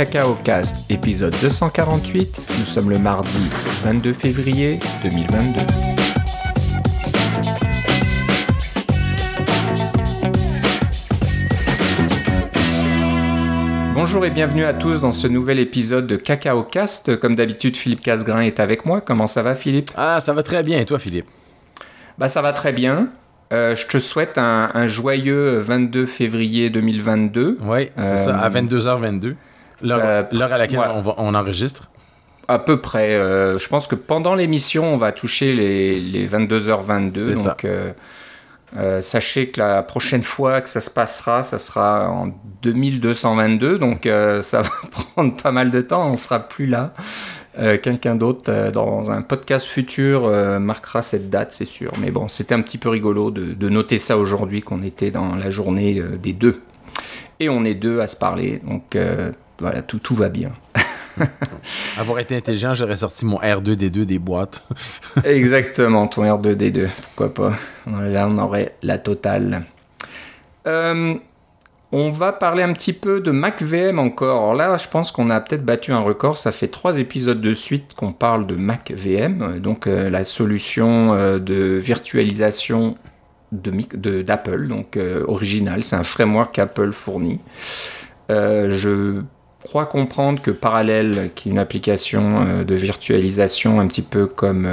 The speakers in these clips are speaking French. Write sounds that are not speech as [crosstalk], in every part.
Cacao Cast, épisode 248. Nous sommes le mardi 22 février 2022. Bonjour et bienvenue à tous dans ce nouvel épisode de Cacao Cast. Comme d'habitude, Philippe Casgrain est avec moi. Comment ça va, Philippe? Ah, ça va très bien. Et toi, Philippe? Bah, ça va très bien. Euh, je te souhaite un, joyeux 22 février 2022. Oui, c'est ça, à 22h22, euh, euh, l'heure à laquelle on, enregistre. À peu près. je pense que pendant l'émission, on va toucher les, 22h22. Donc, sachez que la prochaine fois que ça se passera, ça sera en 2222. Donc, ça va [laughs] prendre pas mal de temps. On sera plus là. Euh, quelqu'un d'autre euh, dans un podcast futur euh, marquera cette date, c'est sûr. Mais bon, c'était un petit peu rigolo de, noter ça aujourd'hui, qu'on était dans la journée des deux. Et on est deux à se parler, donc voilà, tout, tout va bien. [laughs] Avoir été intelligent, j'aurais sorti mon R2D2 des boîtes. [laughs] Exactement, ton R2D2, pourquoi pas. Là, on aurait la totale. Euh, on va parler un petit peu de MacVM encore. Alors là, je pense qu'on a peut-être battu un record. Ça fait trois épisodes de suite qu'on parle de MacVM, donc euh, la solution euh, de virtualisation d'Apple, donc euh, original. C'est un framework qu'Apple fournit. je crois comprendre que Parallel, qui est une application de virtualisation un petit peu comme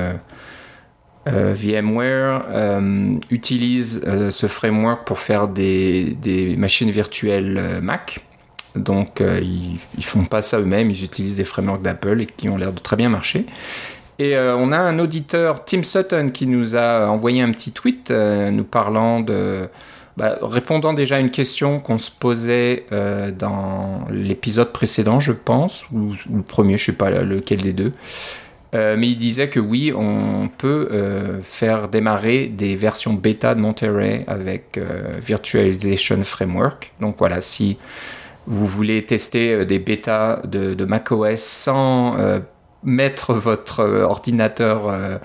euh, VMware euh, utilise euh, ce framework pour faire des, machines virtuelles Mac. Donc ils, ne font pas ça eux-mêmes, ils utilisent des frameworks d'Apple et qui ont l'air de très bien marcher. Et on a un auditeur, Tim Sutton, qui nous a envoyé un petit tweet nous parlant de, bah, répondant déjà à une question qu'on se posait dans l'épisode précédent, je pense, ou, le premier, je sais pas lequel des deux. Euh, mais il disait que oui, on peut euh, faire démarrer des versions bêta de Monterey avec euh, Virtualization Framework. Donc voilà, si vous voulez tester des bêtas de, macOS sans mettre votre ordinateur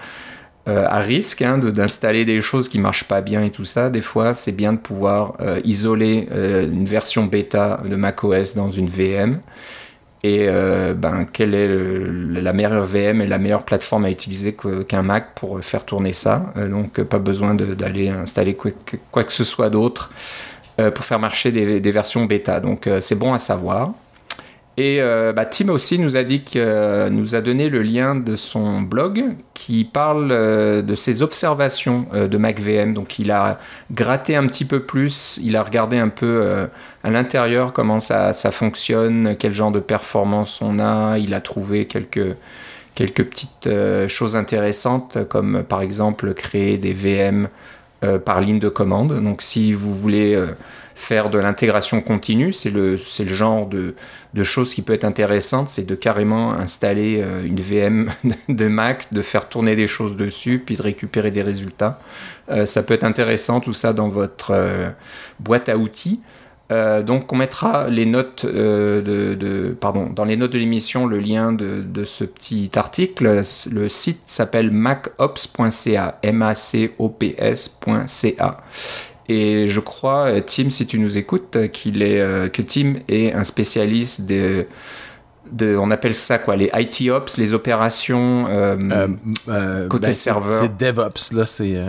à risque hein, d'installer des choses qui marchent pas bien et tout ça, des fois c'est bien de pouvoir isoler une version bêta de macOS dans une VM et euh, ben, quelle est la meilleure VM et la meilleure plateforme à utiliser qu'un Mac pour faire tourner ça? Euh, donc pas besoin d'aller installer quoi, que ce soit d'autre euh, pour faire marcher des versions bêta. Donc c'est bon à savoir. Et euh, bah, Tim aussi euh, nous a donné le lien de son blog qui parle euh, de ses observations de MacVM. Donc il a gratté un petit peu plus, il a regardé un peu à l'intérieur comment ça, fonctionne, quel genre de performance on a. Il a trouvé quelques petites choses intéressantes comme par exemple créer des VM par ligne de commande. Donc si vous voulez faire de l'intégration continue. C'est le, genre de, de, choses qui peut être intéressante, c'est de carrément installer euh, une VM [laughs] de Mac, de faire tourner des choses dessus, puis de récupérer des résultats. Euh, ça peut être intéressant tout ça dans votre euh, boîte à outils. donc on mettra les notes de, pardon, dans les notes de l'émission le lien de, de, ce petit article. Le site s'appelle macops.ca, M-A-C-O-P-S.ca. Et je crois, euh, Tim, si tu nous écoutes, euh, qu'il est, euh, que Tim est un spécialiste de, de, on appelle ça quoi, les IT Ops, les opérations côté ben, serveur. C'est DevOps, là, c'est.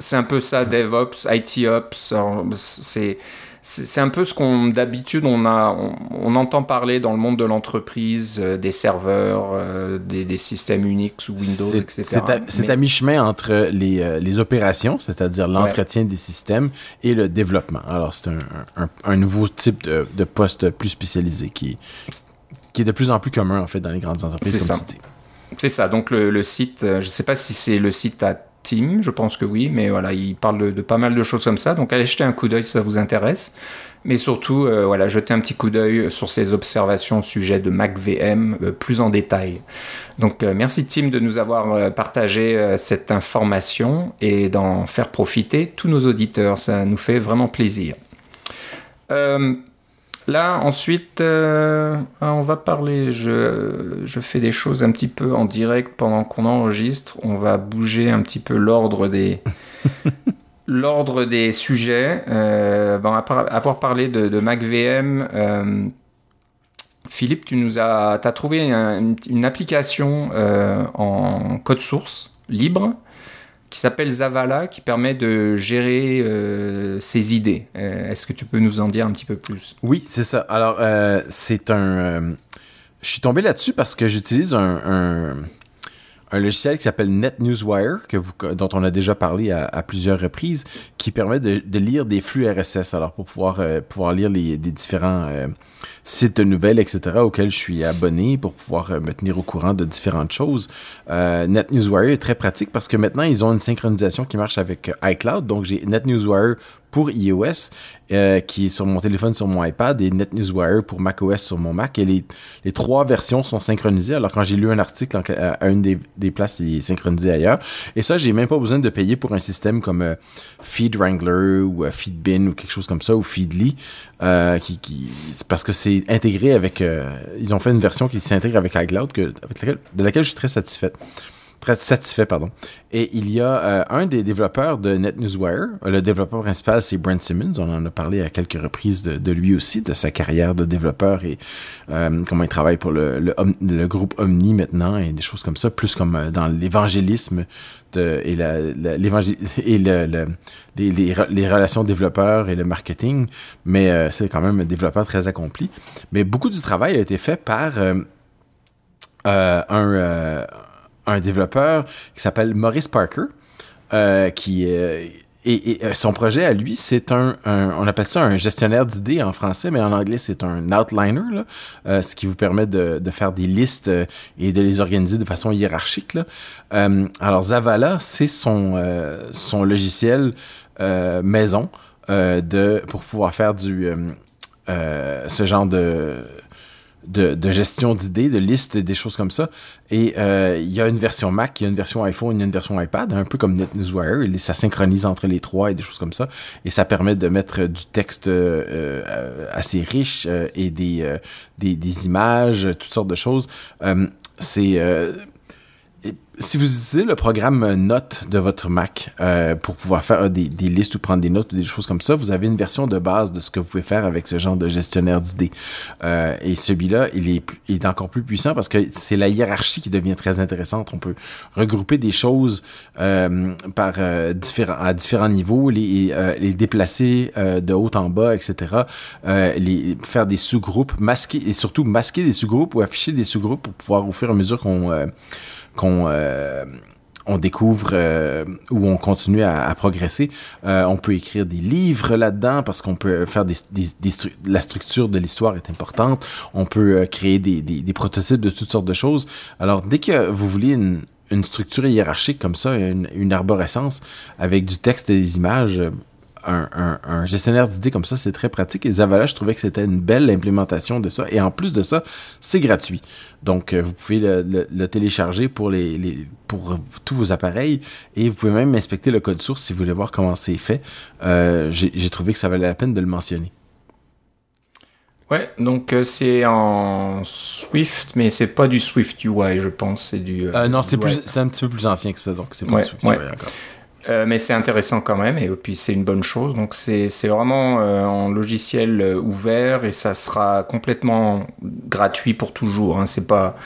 C'est un peu ça, DevOps, IT Ops. C'est c'est un peu ce qu'on d'habitude on a on, entend parler dans le monde de l'entreprise euh, des serveurs euh, des, systèmes Unix ou Windows etc c'est à, mi-chemin entre les, euh, les opérations c'est-à-dire l'entretien des systèmes et le développement. Alors c'est un, un, nouveau type de, de, poste plus spécialisé qui qui est de plus en plus commun en fait dans les grandes entreprises comme ça. tu dis. C'est ça. Donc le, le site je sais pas si c'est le site à Team, je pense que oui, mais voilà, il parle de, pas mal de choses comme ça, donc allez jeter un coup d'œil si ça vous intéresse. Mais surtout, euh, voilà, jetez un petit coup d'œil sur ses observations au sujet de MacVM euh, plus en détail. Donc euh, merci Tim de nous avoir partagé cette information et d'en faire profiter tous nos auditeurs, ça nous fait vraiment plaisir. Là, ensuite, euh, on va parler. Je, fais des choses un petit peu en direct pendant qu'on enregistre. On va bouger un petit peu l'ordre des, [laughs] l'ordre des sujets. Euh, bon, après avoir parlé de, de MacVM, euh, Philippe, tu nous as, as trouvé une application en code source libre qui s'appelle Zavala, qui permet de gérer ses idées. Est-ce que tu peux nous en dire un petit peu plus? Oui, c'est ça. Alors, c'est un... je suis tombé là-dessus parce que j'utilise un, un logiciel qui s'appelle NetNewsWire, que dont on a déjà parlé à, plusieurs reprises, qui permet de, lire des flux RSS. Alors, pour pouvoir, euh, lire les, différents euh, sites de nouvelles, etc., auxquels je suis abonné pour pouvoir euh, me tenir au courant de différentes choses. NetNewsWire est très pratique parce que maintenant, ils ont une synchronisation qui marche avec iCloud. Donc, j'ai NetNewsWire pour iOS, euh, qui est sur mon téléphone, sur mon iPad, et NetNewsWire pour macOS sur mon Mac. Et les, trois versions sont synchronisées. Alors, quand j'ai lu un article à, une des, des, places, il est synchronisé ailleurs. Et ça, j'ai même pas besoin de payer pour un système comme euh, FeedWrangler ou euh, FeedBin ou quelque chose comme ça, ou Feedly, qui, parce que c'est intégré avec... ils ont fait une version qui s'intègre avec iCloud, de laquelle je suis très satisfait très satisfait, pardon. Et il y a euh, un des développeurs de NetNewsWire, le développeur principal, c'est Brent Simmons. On en a parlé à quelques reprises de, lui aussi, de sa carrière de développeur et euh, comment il travaille pour le, le, groupe Omni maintenant et des choses comme ça, plus comme euh, dans l'évangélisme et, la, et le, les, les, relations développeurs et le marketing. Mais c'est quand même un développeur très accompli. Mais beaucoup du travail a été fait par un un développeur qui s'appelle Maurice Parker, euh, qui euh, et, et, son projet à lui, c'est un, on appelle ça un gestionnaire d'idées en français, mais en anglais c'est un outliner, là, euh, ce qui vous permet de, de, faire des listes euh, et de les organiser de façon hiérarchique. Là. Euh, alors Zavala, c'est son, son logiciel maison de pour pouvoir faire du ce genre de de, gestion d'idées, de listes, des choses comme ça. Et euh, il y a une version Mac, il y a une version iPhone, il y a une version iPad, un peu comme NetNewsWire. Et ça synchronise entre les trois et des choses comme ça. Et ça permet de mettre du texte euh, euh, assez riche et des, des, des, images, toutes sortes de choses. c'est si vous utilisez le programme Note de votre Mac euh, pour pouvoir faire des, listes ou prendre des notes ou des choses comme ça, vous avez une version de base de ce que vous pouvez faire avec ce genre de gestionnaire d'idées. Euh, et celui-là, il est, encore plus puissant parce que c'est la hiérarchie qui devient très intéressante. On peut regrouper des choses euh, par différents, à différents niveaux, les, les déplacer de haut en bas, etc. les, faire des sous-groupes, masquer et surtout masquer des sous-groupes ou afficher des sous-groupes pour pouvoir au fur et à mesure qu'on qu'on euh, découvre euh, ou on continue à, progresser. Euh, on peut écrire des livres là-dedans parce qu'on peut faire des, la structure de l'histoire est importante. On peut créer des, des, prototypes de toutes sortes de choses. Alors dès que vous voulez une, structure hiérarchique comme ça, une arborescence avec du texte et des images, un, gestionnaire d'idées comme ça, c'est très pratique. Et Zavala, je trouvais que c'était une belle implémentation de ça. Et en plus de ça, c'est gratuit. Donc, euh, vous pouvez le, télécharger pour, les, pour tous vos appareils. Et vous pouvez même inspecter le code source si vous voulez voir comment c'est fait. Euh, j'ai trouvé que ça valait la peine de le mentionner. Ouais, donc euh, c'est en Swift, mais c'est pas du Swift UI, je pense. C'est du. non, c'est un petit peu plus ancien que ça, donc c'est pas du Swift UI encore. Euh, mais c'est intéressant quand même, et puis c'est une bonne chose. Donc c'est vraiment euh, en logiciel euh, ouvert et ça sera complètement gratuit pour toujours. Hein. C'est pas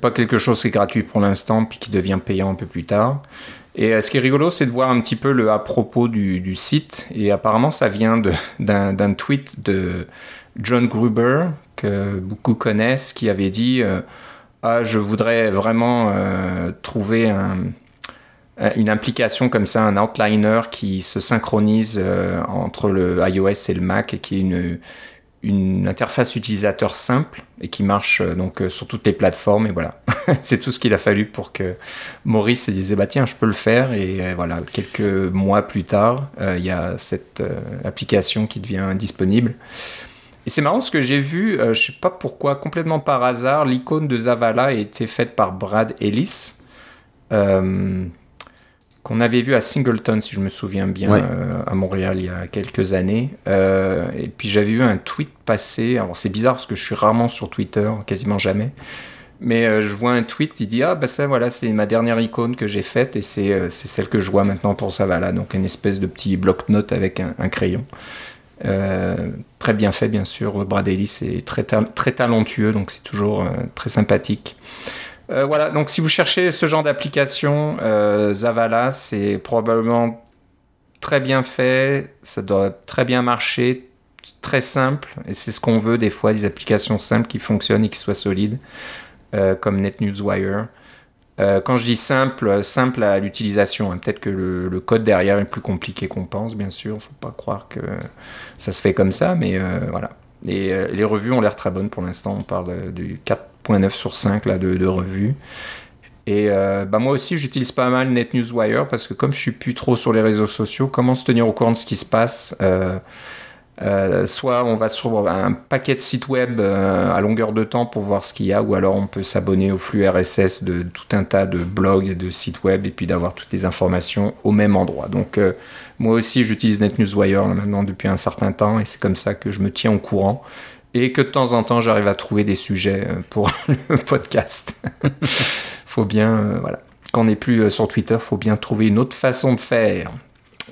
pas quelque chose qui est gratuit pour l'instant puis qui devient payant un peu plus tard. Et ce qui est rigolo, c'est de voir un petit peu le à propos du, du site. Et apparemment, ça vient [laughs] d'un tweet de John Gruber que beaucoup connaissent, qui avait dit ah je voudrais vraiment trouver un euh, une implication comme ça, un outliner qui se synchronise euh, entre le iOS et le Mac et qui est une, une interface utilisateur simple et qui marche euh, donc sur toutes les plateformes et voilà. [laughs] C'est tout ce qu'il a fallu pour que Maurice se disait bah tiens je peux le faire et voilà quelques mois plus tard il y a cette application qui devient disponible. Et c'est marrant ce que j'ai vu je sais pas pourquoi complètement par hasard l'icône de Zavala a été faite par Brad Ellis qu'on avait vu à Singleton, si je me souviens bien, euh, à Montréal il y a quelques années. Euh, et puis j'avais vu un tweet passer. Alors c'est bizarre parce que je suis rarement sur Twitter, quasiment jamais. Mais euh, je vois un tweet, il dit Ah, bah ça, voilà, c'est ma dernière icône que j'ai faite et c'est celle que je vois maintenant pour ça. Voilà, donc une espèce de petit bloc-notes avec un, crayon. très bien fait, bien sûr. Brad Ellis est très, très talentueux, donc c'est toujours très sympathique. Voilà, donc si vous cherchez ce genre d'application, Zavala, c'est probablement très bien fait, ça doit très bien marcher, très simple, et c'est ce qu'on veut des fois, des applications simples qui fonctionnent et qui soient solides, euh, comme NetNewsWire. Euh, quand je dis simple, simple à l'utilisation, hein, peut-être que le, code derrière est plus compliqué qu'on pense, bien sûr, faut pas croire que ça se fait comme ça, mais euh, voilà. Et les revues ont l'air très bonnes pour l'instant, on parle du 4.9 sur 5 là, de, de revues. Et bah moi aussi, j'utilise pas mal NetNewsWire parce que comme je suis plus trop sur les réseaux sociaux, comment se tenir au courant de ce qui se passe? Euh, soit on va sur un paquet de sites web euh, à longueur de temps pour voir ce qu'il y a, ou alors on peut s'abonner au flux RSS de tout un tas de blogs et de sites web et puis d'avoir toutes les informations au même endroit. Donc euh, moi aussi j'utilise NetNewsWire maintenant depuis un certain temps et c'est comme ça que je me tiens au courant et que de temps en temps j'arrive à trouver des sujets pour [laughs] le podcast. [laughs] faut bien, voilà. Quand on n'est plus sur Twitter, faut bien trouver une autre façon de faire.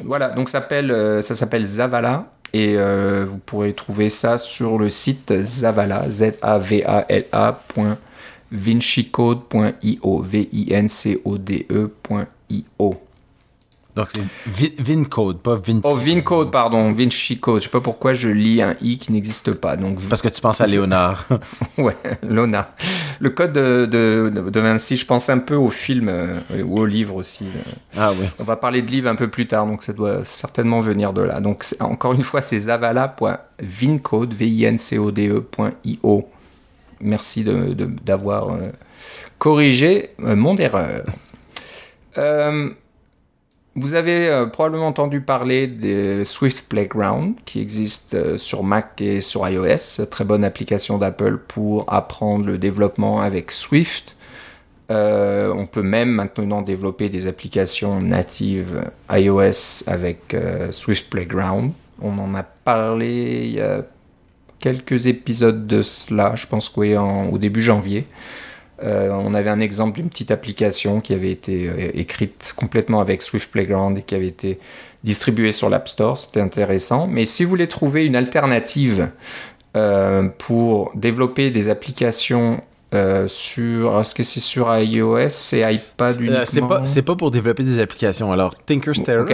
Voilà, donc ça s'appelle Zavala et euh, vous pourrez trouver ça sur le site Zavala, Z-A-V-A-L-A. vincicode.io, V-I-N-C-O-D-E.io. Donc c'est Vincode, pas Vinci. Oh, Vincode, pardon, Vinci Code. Je sais pas pourquoi je lis un i qui n'existe pas. Donc parce que tu penses à Léonard. [laughs] ouais, Léonard. Le code de, de, Vinci, je pense un peu au film euh, ou au livre aussi. Ah oui. On va parler de livre un peu plus tard, donc ça doit certainement venir de là. Donc encore une fois, c'est zavala.vincode, v i n c o d e.io. Merci d'avoir de, euh, corrigé euh, mon erreur. Euh, vous avez euh, probablement entendu parler de Swift Playground qui existe euh, sur Mac et sur iOS. Très bonne application d'Apple pour apprendre le développement avec Swift. Euh, on peut même maintenant développer des applications natives iOS avec Swift Playground. On en a parlé il y a quelques épisodes de cela, je pense qu'au au début janvier. Euh, on avait un exemple d'une petite application qui avait été euh, écrite complètement avec Swift Playground et qui avait été distribuée sur l'App Store. C'était intéressant. Mais si vous voulez trouver une alternative euh, pour développer des applications euh, sur est-ce que c'est sur iOS et iPad uniquement c'est pas c'est pas pour développer des applications. Alors Tinkerstellar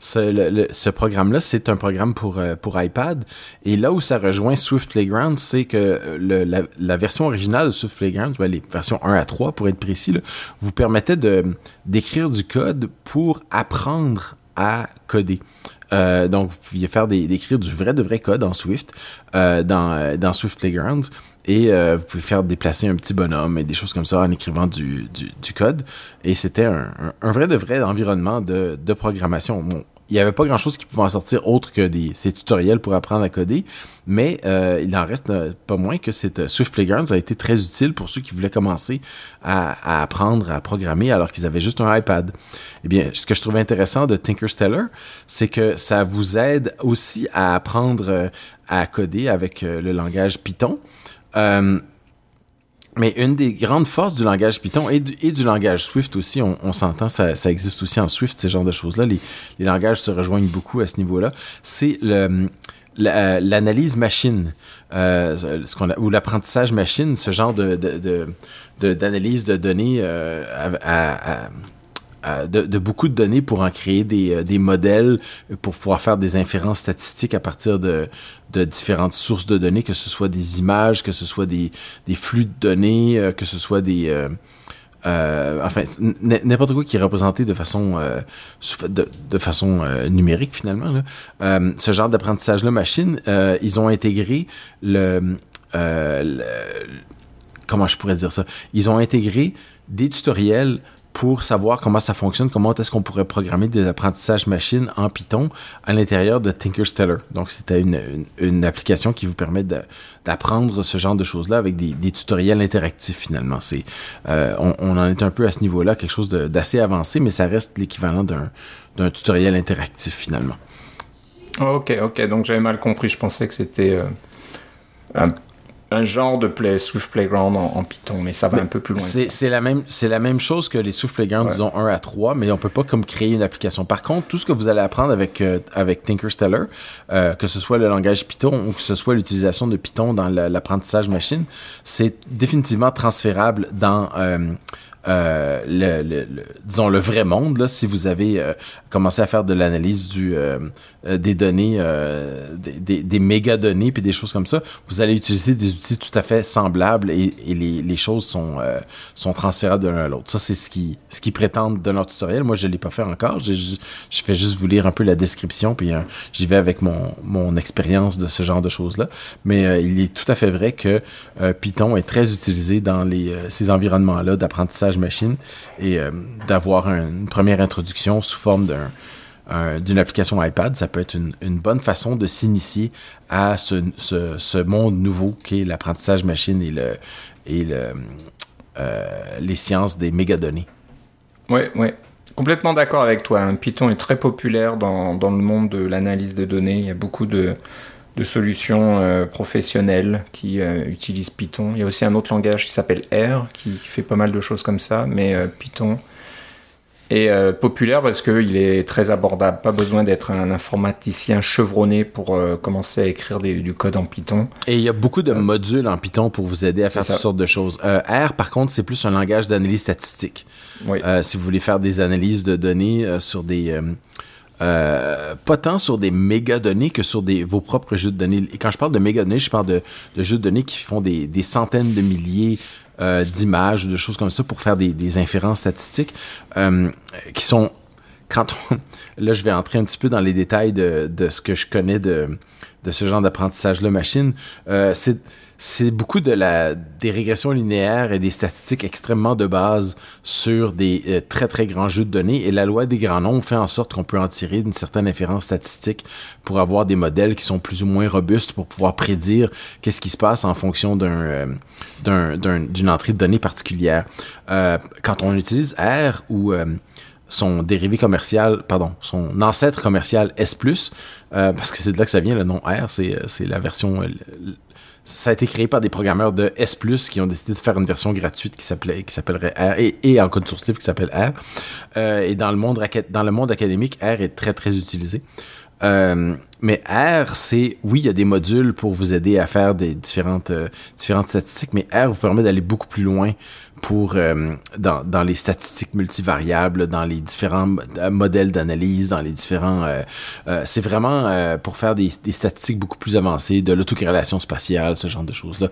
ce, ce programme là c'est un programme pour euh, pour iPad. Et là où ça rejoint Swift Playground c'est que le, la, la, version originale de Swift Playground les versions 1 à 3 pour être précis là, vous permettait de d'écrire du code pour apprendre à coder. Euh, donc, vous pouviez faire des, d'écrire du vrai de vrai code en Swift euh, dans, dans Swift Playground et euh, vous pouvez faire déplacer un petit bonhomme et des choses comme ça en écrivant du, du, du code. Et c'était un, un, vrai de vrai environnement de, de programmation. Bon, il n'y avait pas grand-chose qui pouvait en sortir autre que des, ces tutoriels pour apprendre à coder, mais euh, il en reste euh, pas moins que cette euh, Swift Playground a été très utile pour ceux qui voulaient commencer à, à apprendre à programmer alors qu'ils avaient juste un iPad. Eh bien, ce que je trouvais intéressant de Tinkerstellar, c'est que ça vous aide aussi à apprendre à coder avec le langage Python. Euh, mais une des grandes forces du langage Python et du, langage Swift aussi, on, s'entend, ça, existe aussi en Swift, ces genres de choses-là. Les, langages se rejoignent beaucoup à ce niveau-là. C'est l'analyse machine euh, ou l'apprentissage machine ce genre de d'analyse de, données euh, à, de, beaucoup de données pour en créer des, euh, des, modèles, pour pouvoir faire des inférences statistiques à partir de, différentes sources de données, que ce soit des images, que ce soit des, des flux de données, euh, que ce soit des... Euh, euh enfin, n'importe quoi qui est représenté de façon, euh, de, façon euh, numérique finalement. Ce genre d'apprentissage-là machine, ils ont intégré le, comment je pourrais dire ça? Ils ont intégré des tutoriels pour savoir comment ça fonctionne, comment est-ce qu'on pourrait programmer des apprentissages machines en Python à l'intérieur de Tinkerstellar. Donc, c'était une, application qui vous permet d'apprendre ce genre de choses-là avec des, tutoriels interactifs, finalement. Euh, on, on, en est un peu à ce niveau-là, quelque chose d'assez avancé, mais ça reste l'équivalent d'un tutoriel interactif, finalement. Ok, ok. Donc, j'avais mal compris. Je pensais que c'était... Euh, un genre de play, Swift Playground en, Python, mais ça va un peu plus loin. C'est la, même, la même chose que les Swift Playground, disons 1 à 3, mais on peut pas comme créer une application. Par contre, tout ce que vous allez apprendre avec, euh, avec Tinkerstellar, euh, que ce soit le langage Python ou que ce soit l'utilisation de Python dans l'apprentissage machine, c'est définitivement transférable dans... Euh, euh, le, disons le vrai monde là si vous avez euh, commencé à faire de l'analyse du euh, des données des, des, méga données puis des choses comme ça vous allez utiliser des outils tout à fait semblables et, les, les, choses sont sont transférables de l'un à l'autre. Ça c'est ce qui ce qui prétendent de leur tutoriel. Moi je l'ai pas fait encore. Je fais juste vous lire un peu la description puis j'y vais avec mon mon expérience de ce genre de choses là mais il est tout à fait vrai que Python est très utilisé dans les ces environnements là d'apprentissage machine et euh, d'avoir une première introduction sous forme d'un d'une application iPad, ça peut être une, bonne façon de s'initier à ce, monde nouveau qui est l'apprentissage machine et, le, et le, euh, les sciences des mégadonnées. Oui, oui. Complètement d'accord avec toi. Hein. Python est très populaire dans, dans le monde de l'analyse de données. Il y a beaucoup de, de solutions euh, professionnelles qui euh, utilisent Python. Il y a aussi un autre langage qui s'appelle R, qui, fait pas mal de choses comme ça, mais euh, Python est populaire parce qu'il est très abordable. Pas besoin d'être un informaticien chevronné pour commencer à écrire du code en Python. Et il y a beaucoup de modules en Python pour vous aider à faire toutes sortes de choses. R, par contre, c'est plus un langage d'analyse statistique. si vous voulez faire des analyses de données sur des euh, pas tant sur des méga données que sur vos propres jeux de données. Et quand je parle de méga données, je parle de, jeux de données qui font des, centaines de milliers euh, d'images ou de choses comme ça pour faire des, inférences statistiques euh, qui sont [laughs] là je vais entrer un petit peu dans les détails de, ce que je connais de, ce genre d'apprentissage là machine c'est c'est beaucoup de la, des régressions linéaires et des statistiques extrêmement de base sur des euh, très très grands jeux de données. Et la loi des grands nombres fait en sorte qu'on peut en tirer une certaine inférence statistique pour avoir des modèles qui sont plus ou moins robustes pour pouvoir prédire qu'est-ce qui se passe en fonction d'un, euh, d'une entrée de données particulière. Euh, quand on utilise R ou son dérivé commercial, pardon, son ancêtre commercial S+, parce que c'est de là que ça vient, le nom R, c'est la version ça a été créé par des programmeurs de S+, qui ont décidé de faire une version gratuite qui s'appelait s'appellerait R et, en code source qui s'appelle R. Euh, et dans le monde dans le monde académique, R est très très utilisé. Euh, mais R, c'est oui, il y a des modules pour vous aider à faire des différentes euh, différentes statistiques, mais R vous permet d'aller beaucoup plus loin pour euh, dans, dans, les statistiques multivariables, dans les différents euh, modèles d'analyse, dans les différents... Euh, c'est vraiment pour faire des, des, statistiques beaucoup plus avancées, de l'autocorrélation spatiale, ce genre de choses-là.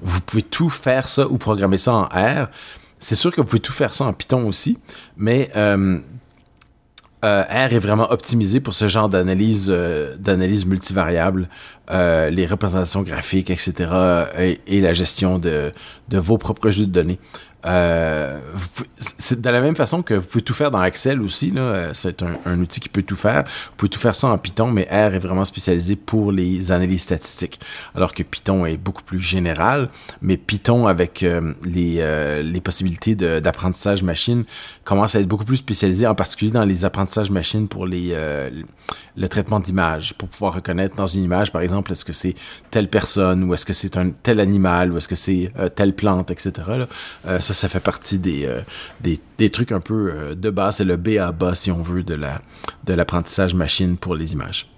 vous pouvez tout faire ça ou programmer ça en R. C'est sûr que vous pouvez tout faire ça en Python aussi, mais R est vraiment optimisé pour ce genre d'analyse euh, multivariable, euh, les représentations graphiques, etc., et, la gestion de vos propres jeux de données. Euh, c'est de la même façon que vous pouvez tout faire dans Excel aussi. Euh, c'est un, outil qui peut tout faire. Vous pouvez tout faire ça en Python, mais R est vraiment spécialisé pour les analyses statistiques. Alors que Python est beaucoup plus général, mais Python avec euh, les, les possibilités d'apprentissage machine commence à être beaucoup plus spécialisé, en particulier dans les apprentissages machines pour les, le traitement d'image, pour pouvoir reconnaître dans une image, par exemple, est-ce que c'est telle personne, ou est-ce que c'est un tel animal, ou est-ce que c'est telle plante, etc. Là. Ça fait partie des, euh, des, trucs un peu euh, de base. C'est le B à bas, si on veut, de l'apprentissage machine pour les images.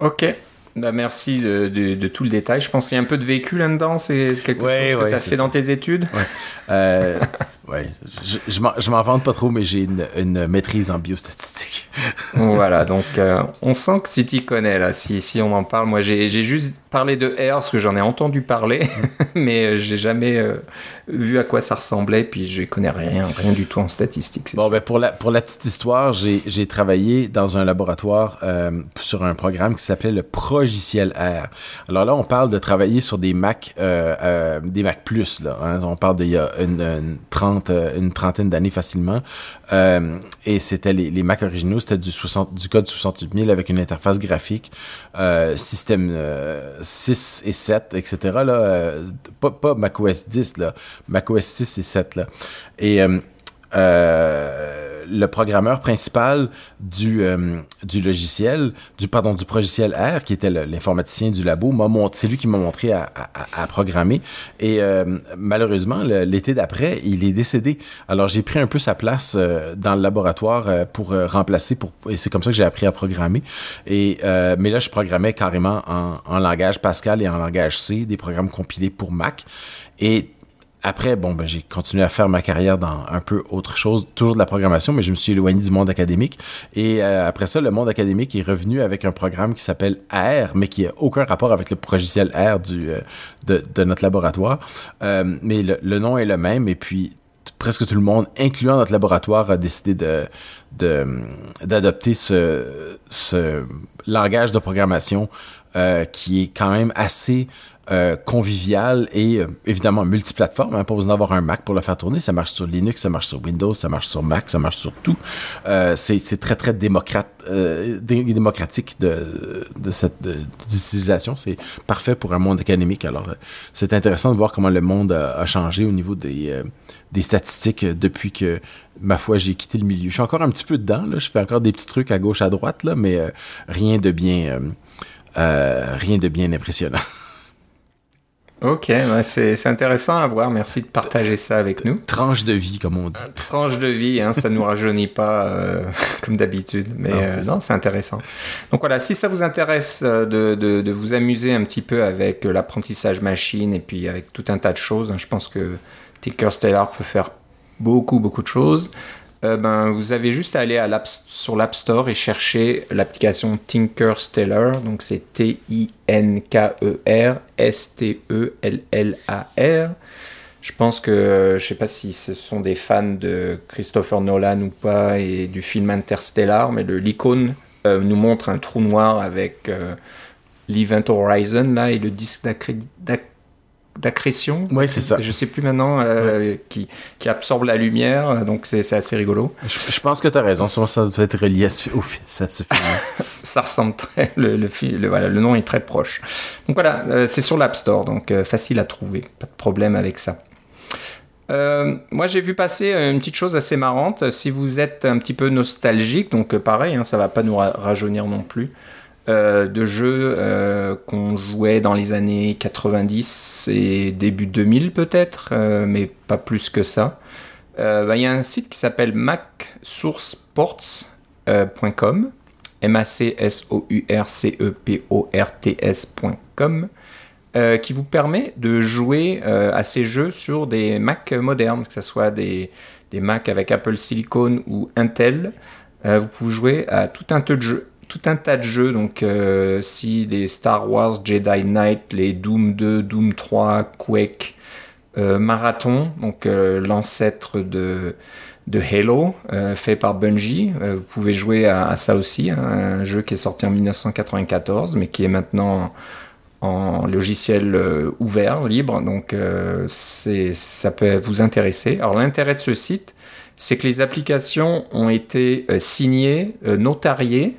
Ok. Bah, merci de, tout le détail. Je pense qu'il y a un peu de vécu là-dedans. C'est quelque chose que tu as fait dans tes études? Ouais. Euh, je, je m'en vante pas trop, mais j'ai une, maîtrise en biostatistique. voilà, [laughs] donc on sent que tu t'y connais là. Si, si on en parle, moi j'ai juste parlé de R parce que j'en ai entendu parler, [laughs] mais j'ai jamais vu à quoi ça ressemblait, puis je connais rien, rien du tout en statistique. Bon, ben pour la, pour la petite histoire, j'ai travaillé dans un laboratoire euh, sur un programme qui s'appelait le Progiciel R. Alors là, on parle de travailler sur des Mac, euh, euh, des Mac Plus, là. Hein. On parle d'il y a une, trente, une trentaine d'années facilement. et c'était les, les, Mac originaux, c'était du, 60, du code 68 000 avec une interface graphique, système 6 et 7, etc. Là, pas, pas macOS 10, là, macOS 6 et 7. Là. Et euh, le programmeur principal du, euh, du logiciel, du pardon, du progiciel R, qui était l'informaticien du labo, m'a c'est lui qui m'a montré à, à, programmer. Et euh, malheureusement, l'été d'après, il est décédé. Alors j'ai pris un peu sa place euh, dans le laboratoire pour remplacer, pour, et c'est comme ça que j'ai appris à programmer. Et mais là, je programmais carrément en, en langage Pascal et en langage C, des programmes compilés pour Mac. Et après, bon, ben, j'ai continué à faire ma carrière dans un peu autre chose, toujours de la programmation, mais je me suis éloigné du monde académique. Et euh, après ça, le monde académique est revenu avec un programme qui s'appelle AR, mais qui n'a aucun rapport avec le logiciel R du, euh, de, notre laboratoire. Euh, mais le, nom est le même, et puis presque tout le monde, incluant notre laboratoire, a décidé de, d'adopter ce, ce langage de programmation qui est quand même assez euh, convivial et euh, évidemment multiplateforme. Hein, pas besoin d'avoir un Mac pour le faire tourner. Ça marche sur Linux, ça marche sur Windows, ça marche sur Mac, ça marche sur tout. Euh, c'est très très démocrate, démocratique de, de cette d'utilisation. C'est parfait pour un monde académique. Alors c'est intéressant de voir comment le monde a, changé au niveau des des statistiques depuis que ma foi j'ai quitté le milieu. Je suis encore un petit peu dedans. Là. Je fais encore des petits trucs à gauche à droite là, mais rien de bien rien de bien impressionnant. [laughs] Ok, c'est intéressant à voir. Merci de partager ça avec nous. Tranche de vie, comme on dit. Tranche de vie, hein, ça nous rajeunit pas euh, [laughs] comme d'habitude, mais non, c'est euh, intéressant. Donc voilà, si ça vous intéresse euh, de, de, de vous amuser un petit peu avec l'apprentissage machine et puis avec tout un tas de choses, hein, je pense que Tinkerstellar peut faire beaucoup beaucoup de choses. Euh, ben, vous avez juste à aller sur l'App Store et chercher l'application Tinkerstellar. Donc c'est T-I-N-K-E-R-S-T-E-L-L-A-R. Je pense que, euh, je sais pas si ce sont des fans de Christopher Nolan ou pas et du film Interstellar, mais l'icône euh, nous montre un trou noir avec l'Event Horizon là et le disque d'accréditation d'accrétion. Oui, c'est ça. Je sais plus maintenant, euh, qui, qui, absorbe la lumière, donc c'est assez rigolo. Je, pense que tu as raison, ça doit être relié à ce, au, ça ce film. [laughs] ça ressemble très, le, le, voilà, le nom est très proche. Donc voilà, euh, c'est sur l'App Store, donc euh, facile à trouver, pas de problème avec ça. moi, j'ai vu passer une petite chose assez marrante. Si vous êtes un petit peu nostalgique, donc pareil, hein, ça va pas nous rajeunir non plus. Euh, de jeux euh, qu'on jouait dans les années 90 et début 2000 peut-être, euh, mais pas plus que ça. Bah, il y a un site qui s'appelle macsourceports.com, M-A-C-S-O-U-R-C-E-P-O-R-T-S.com, qui vous permet de jouer à ces jeux sur des Mac modernes, que ce soit des, des Mac avec Apple Silicon ou Intel. vous pouvez jouer à tout un tas de jeux tout un tas de jeux. Donc, euh, si les Star Wars Jedi Knight, les Doom 2, Doom 3, Quake, euh, Marathon, donc euh, l'ancêtre de, Halo, fait par Bungie. vous pouvez jouer à, ça aussi, hein, un jeu qui est sorti en 1994, mais qui est maintenant en logiciel ouvert, libre, donc ça peut vous intéresser. Alors l'intérêt de ce site, c'est que les applications ont été signées, notariées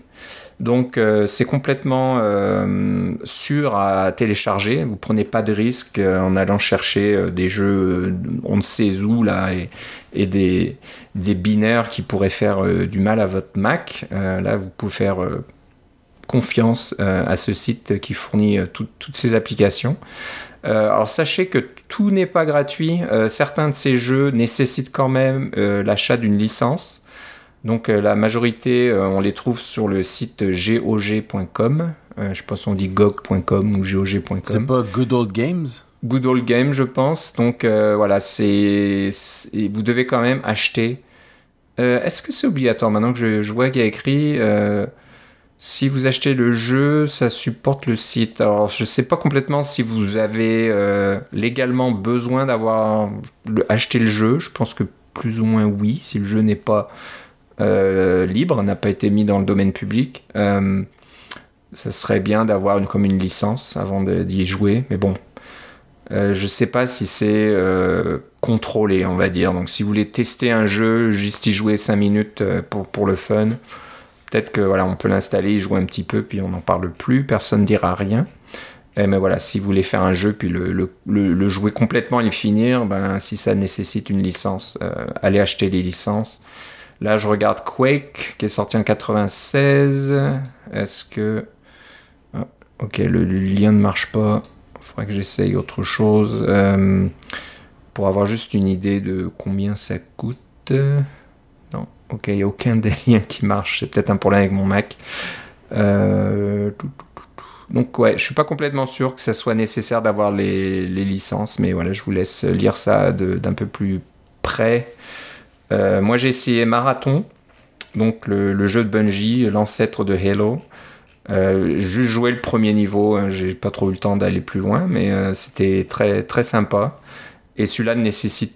donc euh, c'est complètement euh, sûr à télécharger. Vous prenez pas de risque euh, en allant chercher des jeux on ne sait où là et, des, binaires qui pourraient faire du mal à votre Mac. là vous pouvez faire confiance à ce site qui fournit toutes ces applications. alors sachez que tout n'est pas gratuit. certains de ces jeux nécessitent quand même l'achat d'une licence. Donc euh, la majorité, euh, on les trouve sur le site gog.com. Euh, je pense qu'on dit gog.com ou gog.com. C'est pas Good Old Games? Good Old Games, je pense. Donc voilà, c'est vous devez quand même acheter. Est-ce que c'est obligatoire? Maintenant que je, vois qu'il y a écrit si vous achetez le jeu, ça supporte le site. Alors, je ne sais pas complètement si vous avez légalement besoin d'avoir acheté le jeu. Je pense que plus ou moins oui, si le jeu n'est pas libre, n'a pas été mis dans le domaine public. Euh, ça serait bien d'avoir une, comme une licence avant d'y jouer, mais bon, euh, je sais pas si c'est contrôlé, on va dire. Donc si vous voulez tester un jeu, juste y jouer 5 minutes pour, pour le fun, peut-être que voilà, on peut l'installer, y jouer un petit peu, puis on n'en parle plus, personne ne dira rien. mais voilà, si vous voulez faire un jeu puis le, jouer complètement et le finir, ben, si ça nécessite une licence, allez acheter des licences. Là, je regarde Quake, qui est sorti en 96. Est-ce que... Ah, ok, le, lien ne marche pas. Il faudrait que j'essaye autre chose. pour avoir juste une idée de combien ça coûte. Non, ok, il n'y a aucun des [laughs] liens qui marche. C'est peut-être un problème avec mon Mac. Euh, donc ouais, je suis pas complètement sûr que ça soit nécessaire d'avoir les, licences, mais voilà, je vous laisse lire ça d'un peu plus près. Euh, moi j'ai essayé Marathon, donc le, jeu de Bungie, l'ancêtre de Halo. Euh, juste joué le premier niveau, hein, j'ai pas trop eu le temps d'aller plus loin, mais euh, c'était très très sympa. Et celui-là ne nécessite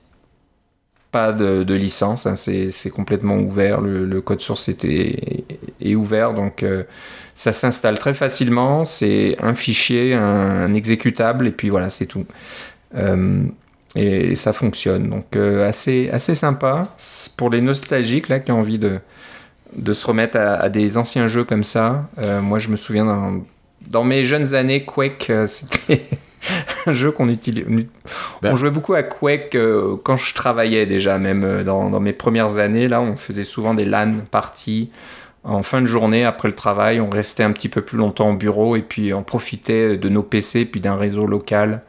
pas de, licence, hein, c'est complètement ouvert, le, code source était, est ouvert, donc euh, ça s'installe très facilement, c'est un fichier, un, exécutable, et puis voilà, c'est tout. Euh, et, ça fonctionne, donc euh, assez, assez sympa. Pour les nostalgiques là, qui ont envie de, de se remettre à, des anciens jeux comme ça, moi je me souviens dans, dans mes jeunes années, Quake, [laughs] c'était un jeu qu'on utilise. Ben. On jouait beaucoup à Quake euh, quand je travaillais déjà, même euh, dans, mes premières années. Là, on faisait souvent des LAN parties en fin de journée après le travail. On restait un petit peu plus longtemps au bureau et puis on profitait de nos PC puis d'un réseau local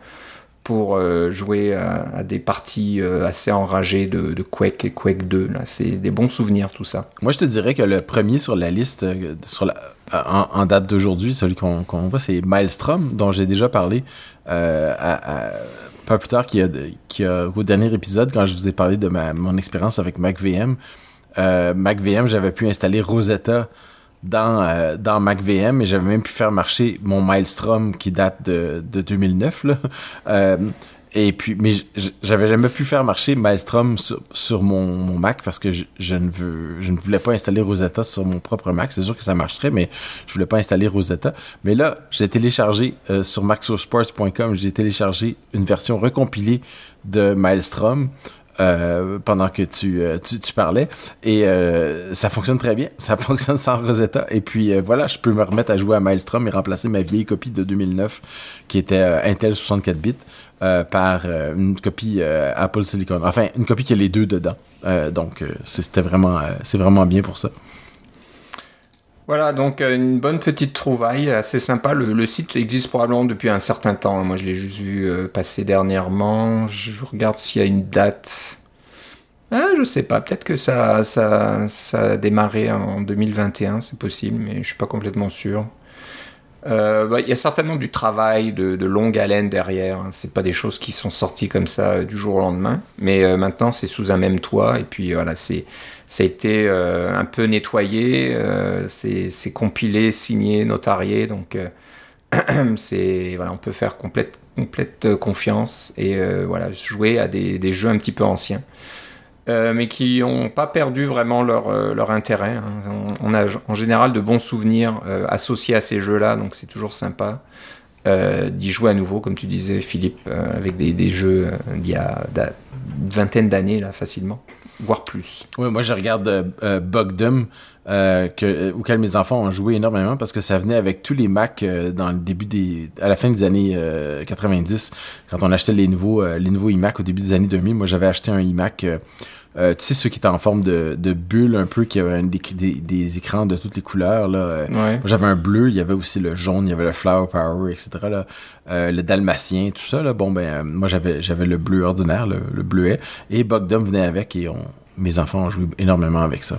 pour euh, jouer à, des parties assez enragées de, Quake et Quake 2. C'est des bons souvenirs tout ça. Moi, je te dirais que le premier sur la liste sur la, en, date d'aujourd'hui, celui qu'on voit, c'est Maelstrom, dont j'ai déjà parlé euh, pas plus tard qu'il a, au dernier épisode, quand je vous ai parlé de ma, mon expérience avec MacVM. Euh, MacVM, j'avais pu installer Rosetta dans, euh, dans MacVM et j'avais même pu faire marcher mon Maelstrom qui date de, de 2009. Là. Euh, et puis, mais j'avais jamais pu faire marcher Maelstrom sur, mon, Mac parce que je, ne veux, je ne voulais pas installer Rosetta sur mon propre Mac. C'est sûr que ça marcherait, mais je voulais pas installer Rosetta. Mais là, j'ai téléchargé euh, sur maxosports.com, j'ai téléchargé une version recompilée de Maelstrom. Euh, pendant que tu, euh, tu, tu, parlais. Et euh, ça fonctionne très bien. Ça [laughs] fonctionne sans Rosetta. Et puis voilà, je peux me remettre à jouer à Maelstrom et remplacer ma vieille copie de 2009 qui était Intel 64 bits euh, par euh, une copie euh, Apple Silicon. Enfin, une copie qui a les deux dedans. donc, c'était vraiment, c'est vraiment bien pour ça. Voilà, donc une bonne petite trouvaille, assez sympa. Le, site existe probablement depuis un certain temps. Moi, je l'ai juste vu passer dernièrement. Je regarde s'il y a une date. Ah, je sais pas, peut-être que ça, ça, a démarré en 2021, c'est possible, mais je suis pas complètement sûr. Euh, bah, il y a certainement du travail de, longue haleine derrière. Hein. C'est pas des choses qui sont sorties comme ça euh, du jour au lendemain. Mais euh, maintenant, c'est sous un même toit. Et puis voilà, c'est ça a été un peu nettoyé, c'est compilé, signé, notarié. Donc [clears throat] c'est voilà, on peut faire complète, complète confiance et voilà jouer à des, des jeux un petit peu anciens. Euh, mais qui n'ont pas perdu vraiment leur, euh, intérêt. Hein. On, a en général de bons souvenirs euh, associés à ces jeux-là, donc c'est toujours sympa d'y jouer à nouveau, comme tu disais Philippe, avec des, des jeux d'il y a une vingtaine d'années, là, facilement, voire plus. Oui, moi je regarde Bugdom, que, auquel mes enfants ont joué énormément parce que ça venait avec tous les Macs dans à la fin des années 90 quand on achetait les nouveaux les nouveaux iMac au début des années 2000 moi j'avais acheté un iMac euh, tu sais, ceux qui étaient en forme de, de bulle un peu, qui avaient des, des, écrans de toutes les couleurs. Là. Euh, j'avais un bleu, il y avait aussi le jaune, il y avait le Flower Power, etc. Là. Euh, le dalmatien, tout ça. Là. Bon, ben, moi, j'avais, j'avais le bleu ordinaire, le, le bleuet. Et Bogdom venait avec et on, mes enfants ont joué énormément avec ça.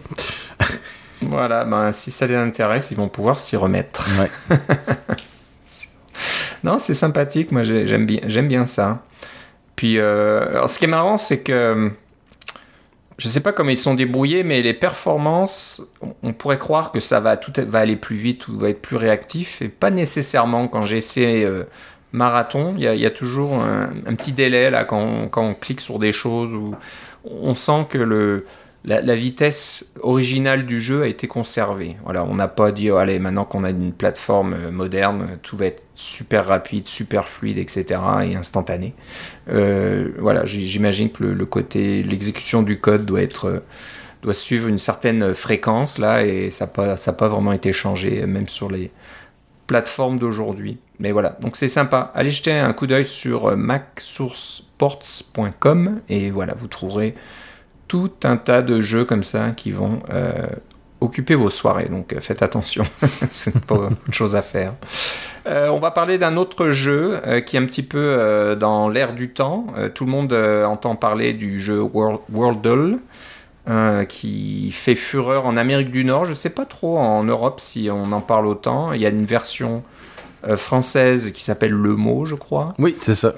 [laughs] voilà, ben, si ça les intéresse, ils vont pouvoir s'y remettre. Ouais. [laughs] non, c'est sympathique. Moi, j'aime bien, j'aime bien ça. Puis, alors, ce qui est marrant, c'est que je sais pas comment ils sont débrouillés, mais les performances, on pourrait croire que ça va tout va aller plus vite ou va être plus réactif, et pas nécessairement. Quand j'ai essayé euh, marathon, il y, a toujours un, petit délai là quand quand on clique sur des choses où on sent que le la, vitesse originale du jeu a été conservée. Voilà, on n'a pas dit, oh, allez, maintenant qu'on a une plateforme euh, moderne, tout va être super rapide, super fluide, etc. et instantané. Euh, voilà, j'imagine que le, côté, l'exécution du code doit être euh, doit suivre une certaine fréquence là et ça n'a pas, pas vraiment été changé même sur les plateformes d'aujourd'hui. Mais voilà, donc c'est sympa. Allez jeter un coup d'œil sur macsourceports.com et voilà, vous trouverez tout un tas de jeux comme ça qui vont occuper vos soirées. Donc faites attention, [laughs] c'est pas autre chose à faire. Euh, on va parler d'un autre jeu euh, qui est un petit peu euh, dans l'air du temps. tout le monde entend parler du jeu World, Worldle. qui fait fureur en Amérique du Nord. Je ne sais pas trop en Europe si on en parle autant. Il y a une version française qui s'appelle Le Mot, je crois. Oui, c'est ça.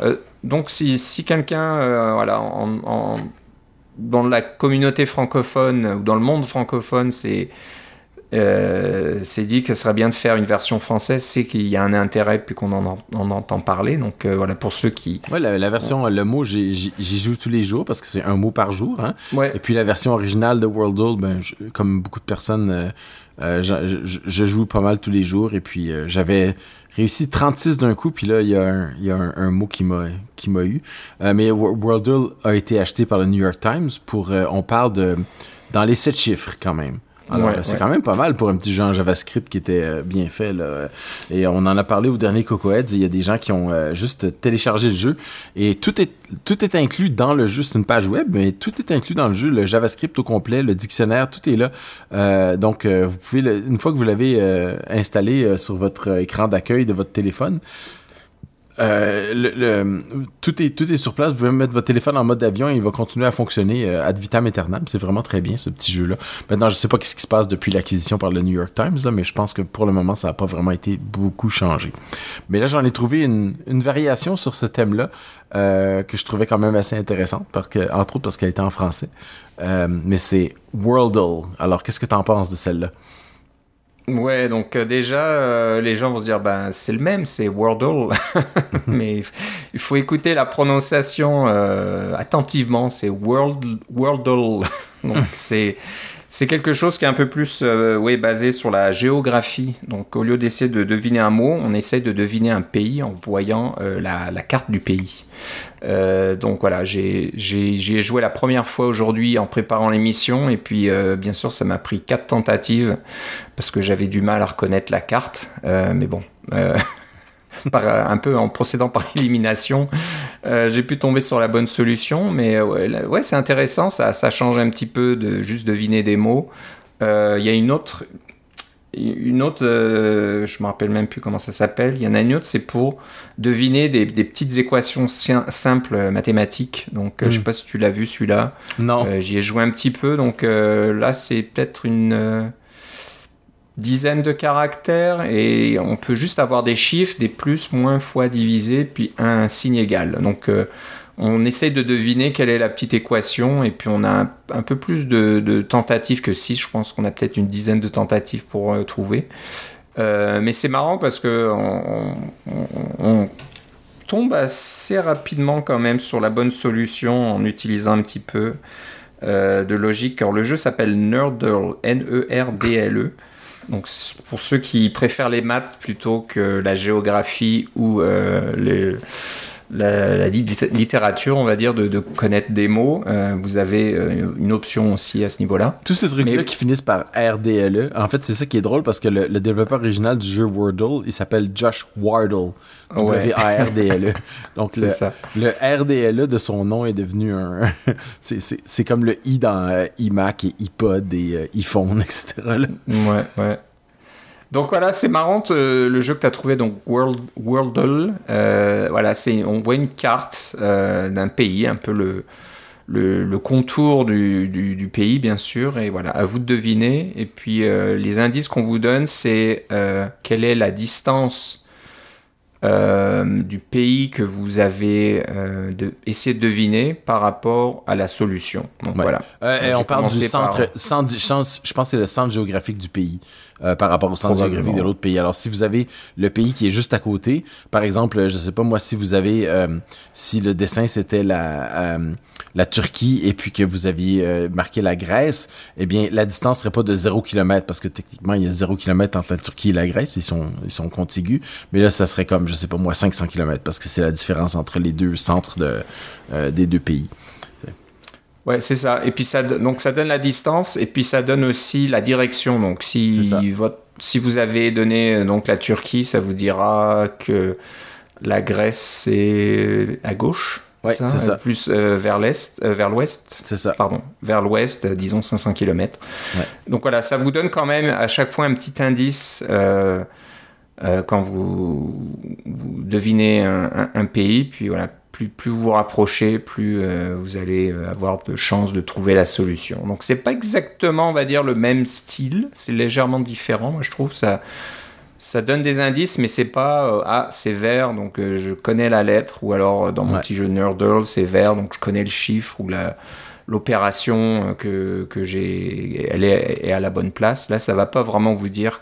donc si, si quelqu'un voilà, dans la communauté francophone ou dans le monde francophone, c'est euh, c'est dit que ce serait bien de faire une version française, c'est qu'il y a un intérêt puis qu'on en, entend parler. Donc euh, voilà, pour ceux qui... Ouais, la, version, le mot, j'y joue tous les jours parce que c'est un mot par jour. Hein? Et puis la version originale de World ben, comme beaucoup de personnes, euh, je, joue pas mal tous les jours. Et puis j'avais réussi 36 d'un coup, puis là, il y a un, y a un, mot qui m'a eu. mais World a été acheté par le New York Times pour... on parle de... dans les 7 chiffres quand même. Alors, c'est quand même pas mal pour un petit jeu en JavaScript qui était euh, bien fait. Là. Et on en a parlé au dernier Cocoheads. Il y a des gens qui ont euh, juste téléchargé le jeu et tout est, tout est inclus dans le jeu. C'est une page web, mais tout est inclus dans le jeu. Le JavaScript au complet, le dictionnaire, tout est là. Euh, donc, vous pouvez, une fois que vous l'avez installé sur votre écran d'accueil de votre téléphone, euh, le, tout, est, tout est sur place. Vous pouvez mettre votre téléphone en mode avion et il va continuer à fonctionner euh, ad vitam aeternam. C'est vraiment très bien ce petit jeu-là. Maintenant, je sais pas ce qui se passe depuis l'acquisition par le New York Times, mais je pense que pour le moment, ça n'a pas vraiment été beaucoup changé. Mais là, j'en ai trouvé une, une, variation sur ce thème-là euh, que je trouvais quand même assez intéressante, parce que, entre autres parce qu'elle était en français. Euh, mais c'est Worldle. Alors, qu'est-ce que tu en penses de celle-là? Ouais, donc euh, déjà, euh, les gens vont se dire, ben, c'est le même, c'est Wordle. [laughs] Mais il faut écouter la prononciation euh, attentivement, c'est World, Wordle. [laughs] donc [laughs] c'est c'est quelque chose qui est un peu plus euh, basé sur la géographie. Donc au lieu d'essayer de deviner un mot, on essaye de deviner un pays en voyant euh, la, carte du pays. Euh, donc voilà, j'ai joué la première fois aujourd'hui en préparant l'émission et puis bien sûr ça m'a pris quatre tentatives parce que j'avais du mal à reconnaître la carte. mais bon. [laughs] un peu en procédant par [laughs] élimination, euh, j'ai pu tomber sur la bonne solution. Mais euh, ouais, c'est intéressant, ça, ça, change un petit peu de juste deviner des mots. Euh, il y a une autre, une autre, je me rappelle même plus comment ça s'appelle. Il y en a une autre, c'est pour deviner des, petites équations simples mathématiques. Donc, je sais hmm. pas si tu l'as vu celui-là. Non. J'y ai joué un petit peu. Donc là, c'est peut-être une dizaines de caractères et on peut juste avoir des chiffres, des plus, moins, fois divisé, puis un signe égal. Donc euh, on essaye de deviner quelle est la petite équation et puis on a un, peu plus de, tentatives que 6, je pense qu'on a peut-être une dizaine de tentatives pour euh, trouver. Euh, mais c'est marrant parce que on, tombe assez rapidement quand même sur la bonne solution en utilisant un petit peu de logique. Alors le jeu s'appelle Nerdle, N-E-R-D-L-E. Donc pour ceux qui préfèrent les maths plutôt que la géographie ou euh, les, la, littérature, on va dire, de, connaître des mots. Euh, vous avez euh, une option aussi à ce niveau-là. Tous ces trucs-là qui finissent par RDLE, en fait, c'est ça qui est drôle parce que le, développeur original du jeu Wordle, il s'appelle Josh Wardle. W-A-R-D-L-E. Donc [laughs] le, le, RDLE de son nom est devenu un. [laughs] c'est comme le i dans iMac et iPod et iPhone, [laughs] etc. Ouais, ouais. Donc voilà, c'est marrant euh, le jeu que tu as trouvé, donc World, Worldle. Euh, voilà, on voit une carte euh, d'un pays, un peu le, le, contour du, du, pays, bien sûr. Et voilà, à vous de deviner. Et puis les indices qu'on vous donne, c'est quelle est la distance du pays que vous avez de, essayé de deviner par rapport à la solution. Donc voilà. et on parle du centre, centre, je pense que c'est le centre géographique du pays. Euh, par rapport au centre géographique de l'autre pays. Alors, si vous avez le pays qui est juste à côté, par exemple, je sais pas moi, si vous avez, euh, si le dessin c'était la euh, la Turquie et puis que vous aviez marqué la Grèce, eh bien, la distance serait pas de 0 km parce que techniquement, il y a 0 km entre la Turquie et la Grèce, ils sont, ils sont contigus. Mais là, ça serait comme, je sais pas moi, 500 km parce que c'est la différence entre les deux centres de, des deux pays. Ouais, c'est ça. Et puis ça, donc ça donne la distance et puis ça donne aussi la direction. Donc si votre si vous avez donné donc la Turquie, ça vous dira que la Grèce c'est à gauche. Ouais, c'est ça. Plus euh, vers l'est, euh, vers l'ouest. C'est ça. Pardon, vers l'ouest, euh, disons 500 km. Ouais. Donc voilà, ça vous donne quand même à chaque fois un petit indice euh, euh, quand vous, vous devinez un, un- un pays. Puis voilà, plus, plus vous vous rapprochez, plus euh, vous allez avoir de chances de trouver la solution. Donc c'est pas exactement, on va dire, le même style. C'est légèrement différent, moi je trouve. Ça, ça donne des indices, mais c'est pas euh, ah c'est vert donc euh, je connais la lettre ou alors euh, dans mon Ouais. petit jeu Nerdle c'est vert donc je connais le chiffre ou la l'opération euh, que, que j'ai elle est, est à la bonne place. Là ça va pas vraiment vous dire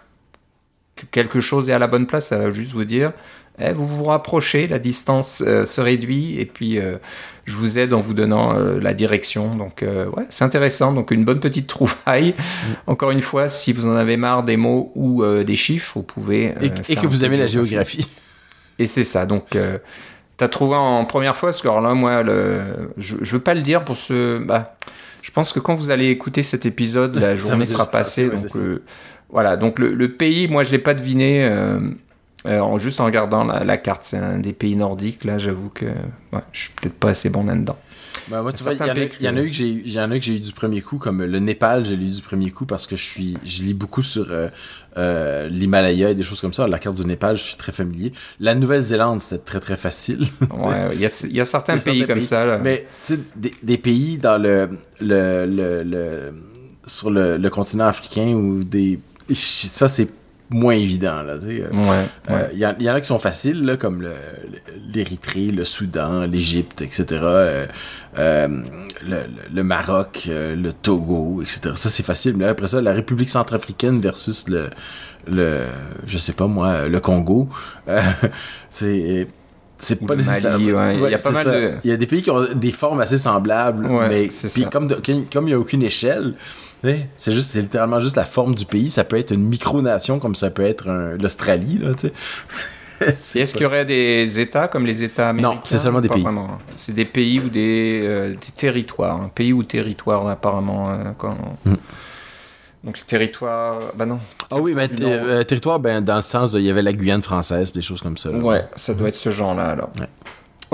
quelque chose est à la bonne place, ça va juste vous dire eh, vous vous rapprochez, la distance euh, se réduit et puis euh, je vous aide en vous donnant euh, la direction. Donc ouais, c'est intéressant. Donc une bonne petite trouvaille. Encore une fois, si vous en avez marre des mots ou des chiffres, vous pouvez. Et, que vous aimez la géographie. [laughs] Et c'est ça. Donc t'as trouvé en première fois, parce que alors là, moi, le... je, je veux pas le dire pour ce. Bah, je pense que quand vous allez écouter cet épisode, [laughs] la journée sera passée. donc voilà. Donc le, le pays, moi, je l'ai pas deviné. euh, euh, en juste en regardant la, la carte, c'est un des pays nordiques. Là, j'avoue que ouais, je suis peut-être pas assez bon là-dedans. Ben, moi, tu vois, il y, en a- eu que j'ai il y en a que j'ai eu du premier coup, comme le Népal, je l'ai eu du premier coup parce que je suis, je lis beaucoup sur euh, euh, l'Himalaya et des choses comme ça. La carte du Népal, je suis très familier. La Nouvelle-Zélande, c'était très très facile. Ouais, il y a, il y a certains [laughs] Il y a pays certains comme ça. Là. Mais tu sais, des, des pays dans le, le, le, le- sur le, le continent africain ou des ça c'est moins évident là. tu sais. Ouais, ouais. Euh, Il y, en- il y en a qui sont faciles, là, comme l'Érythrée, le Soudan, l'Égypte, etc. euh, euh, le, le- Maroc, euh, le Togo, etc. Ça, c'est facile. Mais après ça, la République centrafricaine versus le, le je sais pas moi, le Congo, euh, [laughs] c'est... C'est pas Mali, ouais, il y a pas mal de- Il y a des pays qui ont des formes assez semblables, Ouais, mais puis comme de- comme il y a aucune échelle, c'est juste c'est littéralement juste la forme du pays. Ça peut être une micronation comme ça peut être un- l'Australie là, tu sais. [laughs] C'est Et Est-ce qu'il y aurait des États comme les États américains c'est seulement des pays. C'est des pays ou des, euh, des territoires. Un pays ou territoire, apparemment. euh, quand... Hmm. Donc, le territoire. Bah non. Ah oui, mais euh, territoire, ben, dans le sens, il y avait la Guyane française, des choses comme ça. là. Ouais, ça doit être ce genre-là alors. Ouais.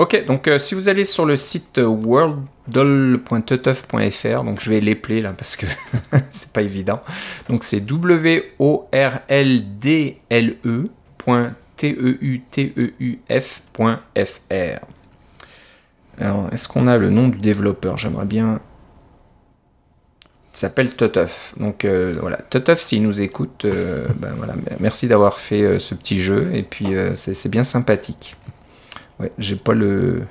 Ok, donc euh, si vous allez sur le site euh, worldle.teteuf.fr, donc je vais l'épeler là parce que [laughs] c'est pas évident. Donc c'est W-O-R-L-D-L-E.T-E-U-T-E-U-F.fr. Alors, est-ce qu'on a le nom du développeur? J'aimerais bien. Il s'appelle Toteuf. Donc euh, voilà, Toteuf, s'il nous écoute, [laughs] ben voilà, merci d'avoir fait ce petit jeu. Et puis c'est bien sympathique. Ouais, j'ai pas le.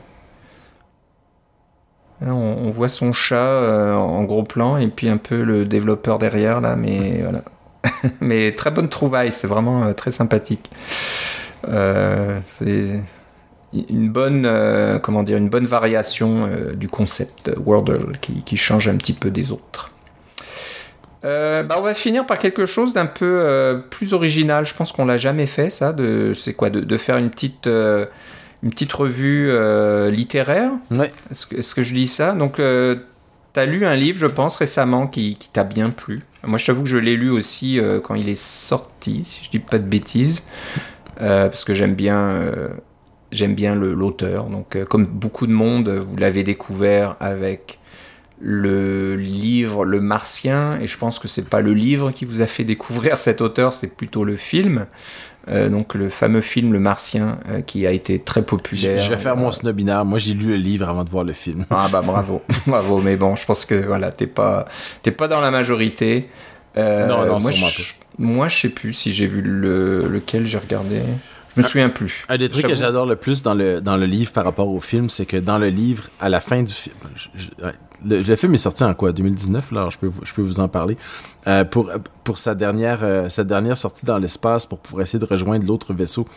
On, on voit son chat euh, en gros plan et puis un peu le développeur derrière là, mais voilà. [laughs] mais très bonne trouvaille, c'est vraiment euh, très sympathique. Euh, c'est une bonne, comment dire, une bonne variation du concept Wordle qui, qui change un petit peu des autres. Bah, on va finir par quelque chose d'un peu plus original. Je pense qu'on l'a jamais fait, ça. De, c'est quoi de, de faire une petite, une petite revue euh, littéraire. Ouais. Est-ce que, je dis ça? Donc, euh, tu as lu un livre, je pense, récemment qui, qui t'a bien plu. Moi, je t'avoue que je l'ai lu aussi euh, quand il est sorti, si je dis pas de bêtises, parce que j'aime bien, j'aime bien le- l'auteur. Donc, euh, comme beaucoup de monde, vous l'avez découvert avec le livre Le Martien, et je pense que c'est pas le livre qui vous a fait découvrir cet auteur, c'est plutôt le film. Euh, donc le fameux film Le Martien euh, qui a été très populaire. je vais faire Euh, mon snobinaire. Moi, j'ai lu le livre avant de voir le film. ah bah bravo, [laughs] [laughs] bravo. Mais bon, je pense que voilà, t'es pas, t'es pas dans la majorité. Euh, Non, non, moi, je, moi, je sais plus si j'ai vu le, lequel j'ai regardé. Je me souviens plus. Un des trucs que j'adore le plus dans le, dans le livre par rapport au film, c'est que dans le livre, à la fin du film, je- je- ouais, le, le film est sorti en quoi? 2019 là, alors je peux je peux vous en parler. Euh, pour pour sa dernière euh, dernière sortie dans l'espace pour pouvoir essayer de rejoindre l'autre vaisseau,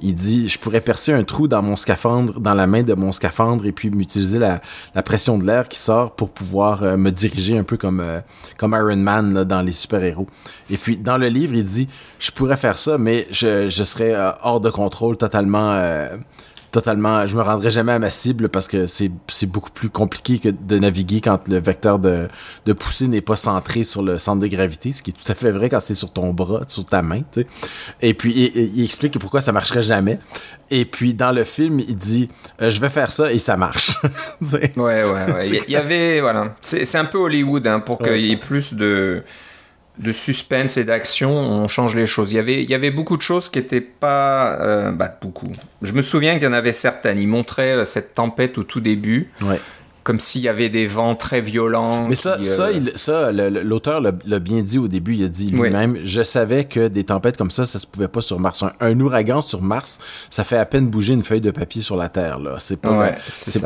il dit je pourrais percer un trou dans mon scaphandre, dans la main de mon scaphandre et puis m'utiliser la, la pression de l'air qui sort pour pouvoir euh, me diriger un peu comme euh, comme Iron Man dans les super héros. Et puis dans le livre, il dit je pourrais faire ça, mais je, je serais hors de contrôle, totalement, totalement, je me rendrai jamais à ma cible parce que c'est beaucoup plus compliqué que de naviguer quand le vecteur de, de poussée n'est pas centré sur le centre de gravité, ce qui est tout à fait vrai quand c'est sur ton bras, sur ta main, tu sais. Et puis, il, explique pourquoi ça marcherait jamais. Et puis, dans le film, il dit, euh, je vais faire ça et ça marche. [laughs] ouais, ouais, ouais. [laughs] Il y, avait, voilà. C'est un peu Hollywood, hein, pour qu'il y ait plus de de suspense et d'action, on change les choses. Il y avait, il y avait beaucoup de choses qui n'étaient pas... Euh, bah, beaucoup. Je me souviens qu'il y en avait certaines. Il montrait euh, cette tempête au tout début. Ouais comme s'il y avait des vents très violents. Mais ça, ça, euh, ça l'auteur l'a bien dit au début. Il a dit lui-même Je savais que des tempêtes comme ça, ça se pouvait pas sur Mars. Un, ouragan sur Mars, ça fait à peine bouger une feuille de papier sur la Terre. Là. C'est pas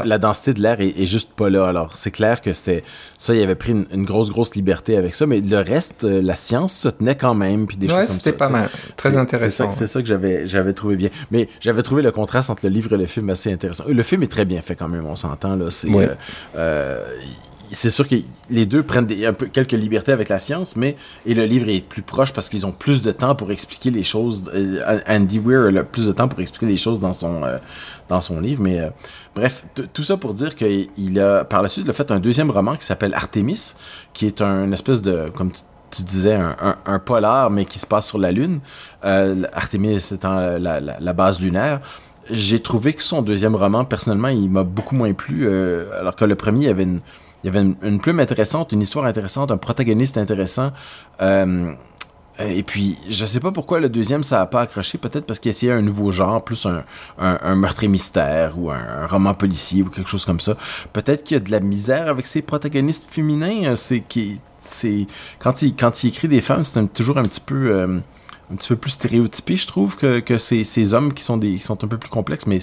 la densité de l'air est, juste pas là. Alors, c'est clair que c'était ça, il avait pris une, grosse, grosse liberté avec ça. Mais le reste, euh, la science se tenait quand même. Puis des choses comme ça. c'était pas mal. Très intéressant. C'est ça, que j'avais, j'avais trouvé bien. Mais j'avais trouvé le contraste entre le livre et le film assez intéressant. Le film est très bien fait quand même, on s'entend. là. C'est. Euh, euh, c'est sûr que les deux prennent un peu, quelques libertés avec la science, mais et le livre est plus proche parce qu'ils ont plus de temps pour expliquer les choses. Euh, Andy Weir a plus de temps pour expliquer les choses dans son, euh, dans son livre. Mais bref, tout ça pour dire qu'il a par la suite a fait un deuxième roman qui s'appelle Artemis, qui est un espèce de, comme tu, disais, un, polar, mais qui se passe sur la Lune. Artemis étant la base lunaire j'ai trouvé que son deuxième roman, personnellement, il m'a beaucoup moins plu. Euh, alors que le premier, il y avait une, il avait une, plume intéressante, une histoire intéressante, un protagoniste intéressant. Euh, et puis, je sais pas pourquoi le deuxième, ça a pas accroché. Peut-être parce qu'il essayait un nouveau genre, plus un, un, meurtre mystère ou un, roman policier ou quelque chose comme ça. Peut-être qu'il y a de la misère avec ses protagonistes féminins. C'est qui, c'est quand il quand il écrit des femmes, c'est toujours un petit peu euh, un petit peu plus stéréotypé, je trouve, que, que ces, ces, hommes qui sont, des, qui sont un peu plus complexes, mais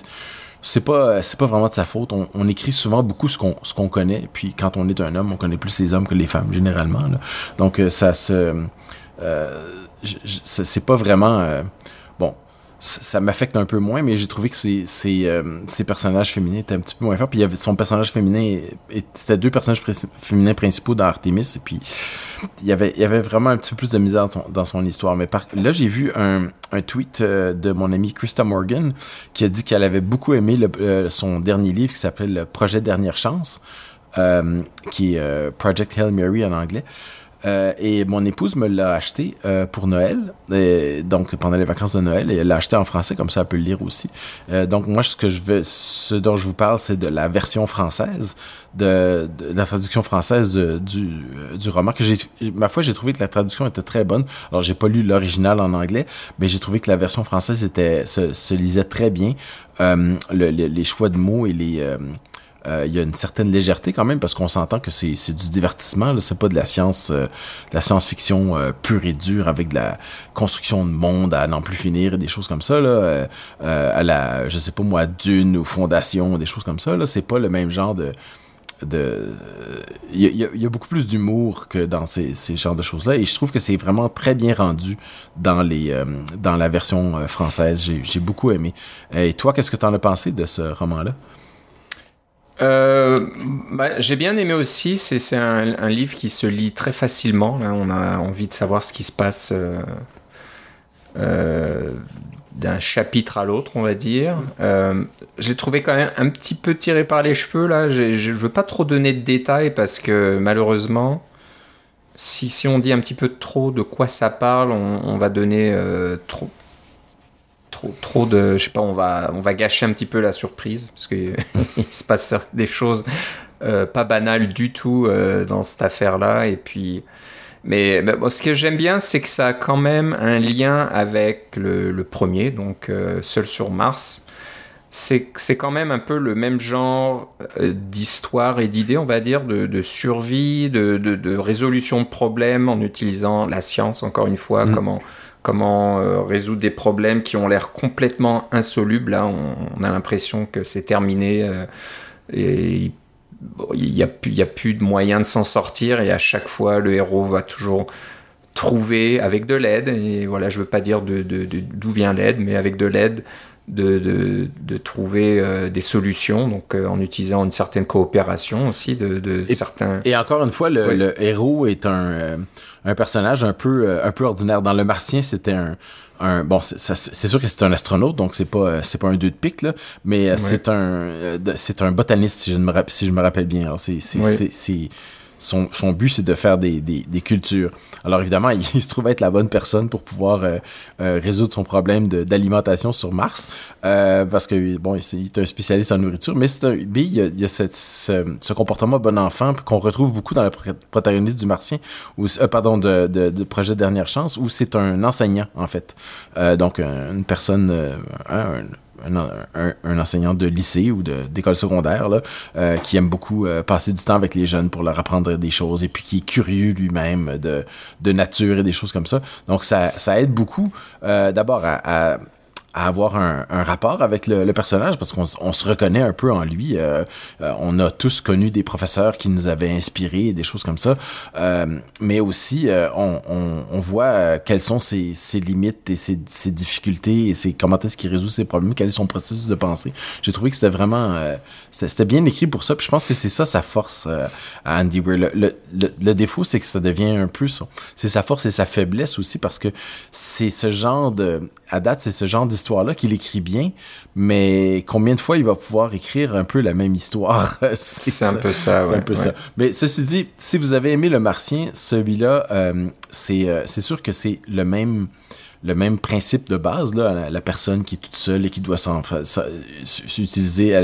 c'est pas c'est pas vraiment de sa faute. On, écrit souvent beaucoup ce qu'on connaît, puis quand on est un homme, on connaît plus les hommes que les femmes généralement. Donc euh, ça se euh, c'est pas vraiment euh, ça m'affecte un peu moins, mais j'ai trouvé que ces, euh, personnages féminins étaient un petit peu moins forts. Puis il y avait son personnage féminin, c'était deux personnages féminins principaux dans Artemis, et puis il y avait, vraiment un petit peu plus de misère dans son, histoire. Mais par, là, j'ai vu un, tweet euh, de mon amie Krista Morgan qui a dit qu'elle avait beaucoup aimé le, son dernier livre qui s'appelait Le Projet Dernière Chance, euh, qui est Project Hail Mary en anglais. Euh, et mon épouse me l'a acheté euh, pour Noël, donc pendant les vacances de Noël, et elle l'a acheté en français, comme ça elle peut le lire aussi. Euh, donc moi, ce dont je vous parle, c'est de la version française, de, la traduction française du, roman. Que ma foi, j'ai trouvé que la traduction était très bonne. Alors j'ai pas lu l'original en anglais, mais j'ai trouvé que la version française se, lisait très bien. les choix de mots et les il y a une certaine légèreté quand même parce qu'on s'entend que c'est du divertissement, c'est pas de la science, euh, de la science-fiction euh, pure et dure avec de la construction de monde à n'en plus finir et des choses comme ça là, à la, je sais pas moi, Dune ou Fondation, des choses comme ça là, c'est pas le même genre de de il y, a beaucoup plus d'humour que dans ces, ces genres de choses là et je trouve que c'est vraiment très bien rendu dans les dans la version française. J'ai beaucoup aimé. Et toi qu'est-ce que tu en as pensé de ce roman là euh, bah, j'ai bien aimé aussi, c'est un, livre qui se lit très facilement. On a envie de savoir ce qui se passe euh, euh, d'un chapitre à l'autre, on va dire. j'ai trouvé quand même un petit peu tiré par les cheveux. Là, je ne veux pas trop donner de détails parce que malheureusement, si, on dit un petit peu trop de quoi ça parle, on va donner trop, trop, trop de. Je sais pas, on va, on va gâcher un petit peu la surprise, parce qu'il [laughs] se passe des choses euh, pas banales du tout euh, dans cette affaire-là. Et puis. Mais, ce que j'aime bien, c'est que ça a quand même un lien avec le, premier, donc euh, Seul sur Mars. C'est quand même un peu le même genre d'histoire et d'idées, on va dire, de, survie, de, de, résolution de problèmes en utilisant la science, encore une fois, mm. comment comment euh, résoudre des problèmes qui ont l'air complètement insolubles. On, a l'impression que c'est terminé euh, et il n'y a, plus de moyens de s'en sortir et à chaque fois, le héros va toujours trouver avec de l'aide, et voilà, je veux pas dire d'où vient l'aide, mais avec de l'aide, de, de, de trouver euh, des solutions, donc euh, en utilisant une certaine coopération aussi de, de et, certains. Et encore une fois, le, le héros est un, euh, un personnage un peu, un peu ordinaire. Dans Le Martien, c'était un, un bon, c'est sûr que c'est un astronaute, donc c'est pas c'est pas un deux de pique là, mais ouais. c'est un c'est un botaniste si je me si je me rappelle bien. C'est c'est son, but, c'est de faire des, des, cultures. Alors évidemment, [laughs] il, se trouve être la bonne personne pour pouvoir euh, euh, résoudre son problème d'alimentation sur Mars, euh, parce que bon, il est un spécialiste en nourriture, mais c'est il y a, il y a ce, comportement bon enfant qu'on retrouve beaucoup dans le protagoniste du Martien, ou pardon, de, projet Dernière Chance, où c'est un enseignant en fait, donc une personne, un, enseignant de lycée ou d'école secondaire euh, qui aime beaucoup euh, passer du temps avec les jeunes pour leur apprendre des choses et puis qui est curieux lui-même de, nature et des choses comme ça. Donc ça, aide beaucoup euh, d'abord à à avoir un, un rapport avec le, le personnage parce qu'on on se reconnaît un peu en lui. Euh, euh, on a tous connu des professeurs qui nous avaient inspirés, des choses comme ça. Euh, mais aussi, euh, on, on, on, voit quelles sont ses, ses limites et ses, ses, difficultés et ses, comment est-ce qu'il résout ses problèmes, quel est son processus de pensée. J'ai trouvé que c'était vraiment... c'était bien écrit pour ça. Puis je pense que c'est ça sa force à Andy Weir. Le, le, le, le défaut, c'est que ça devient un peu... C'est sa force et sa faiblesse aussi parce que c'est ce genre de... À date, c'est ce genre d'histoire histoire-là qu'il écrit bien, mais combien de fois il va pouvoir écrire un peu la même histoire? [laughs] C'est un peu ça. C'est ouais, un peu ouais. ça. Mais ceci dit, si vous avez aimé Le Martien, celui-là, euh, c'est euh, c'est sûr que c'est le même le même principe de base là la, la, personne qui est toute seule et qui doit s'utiliser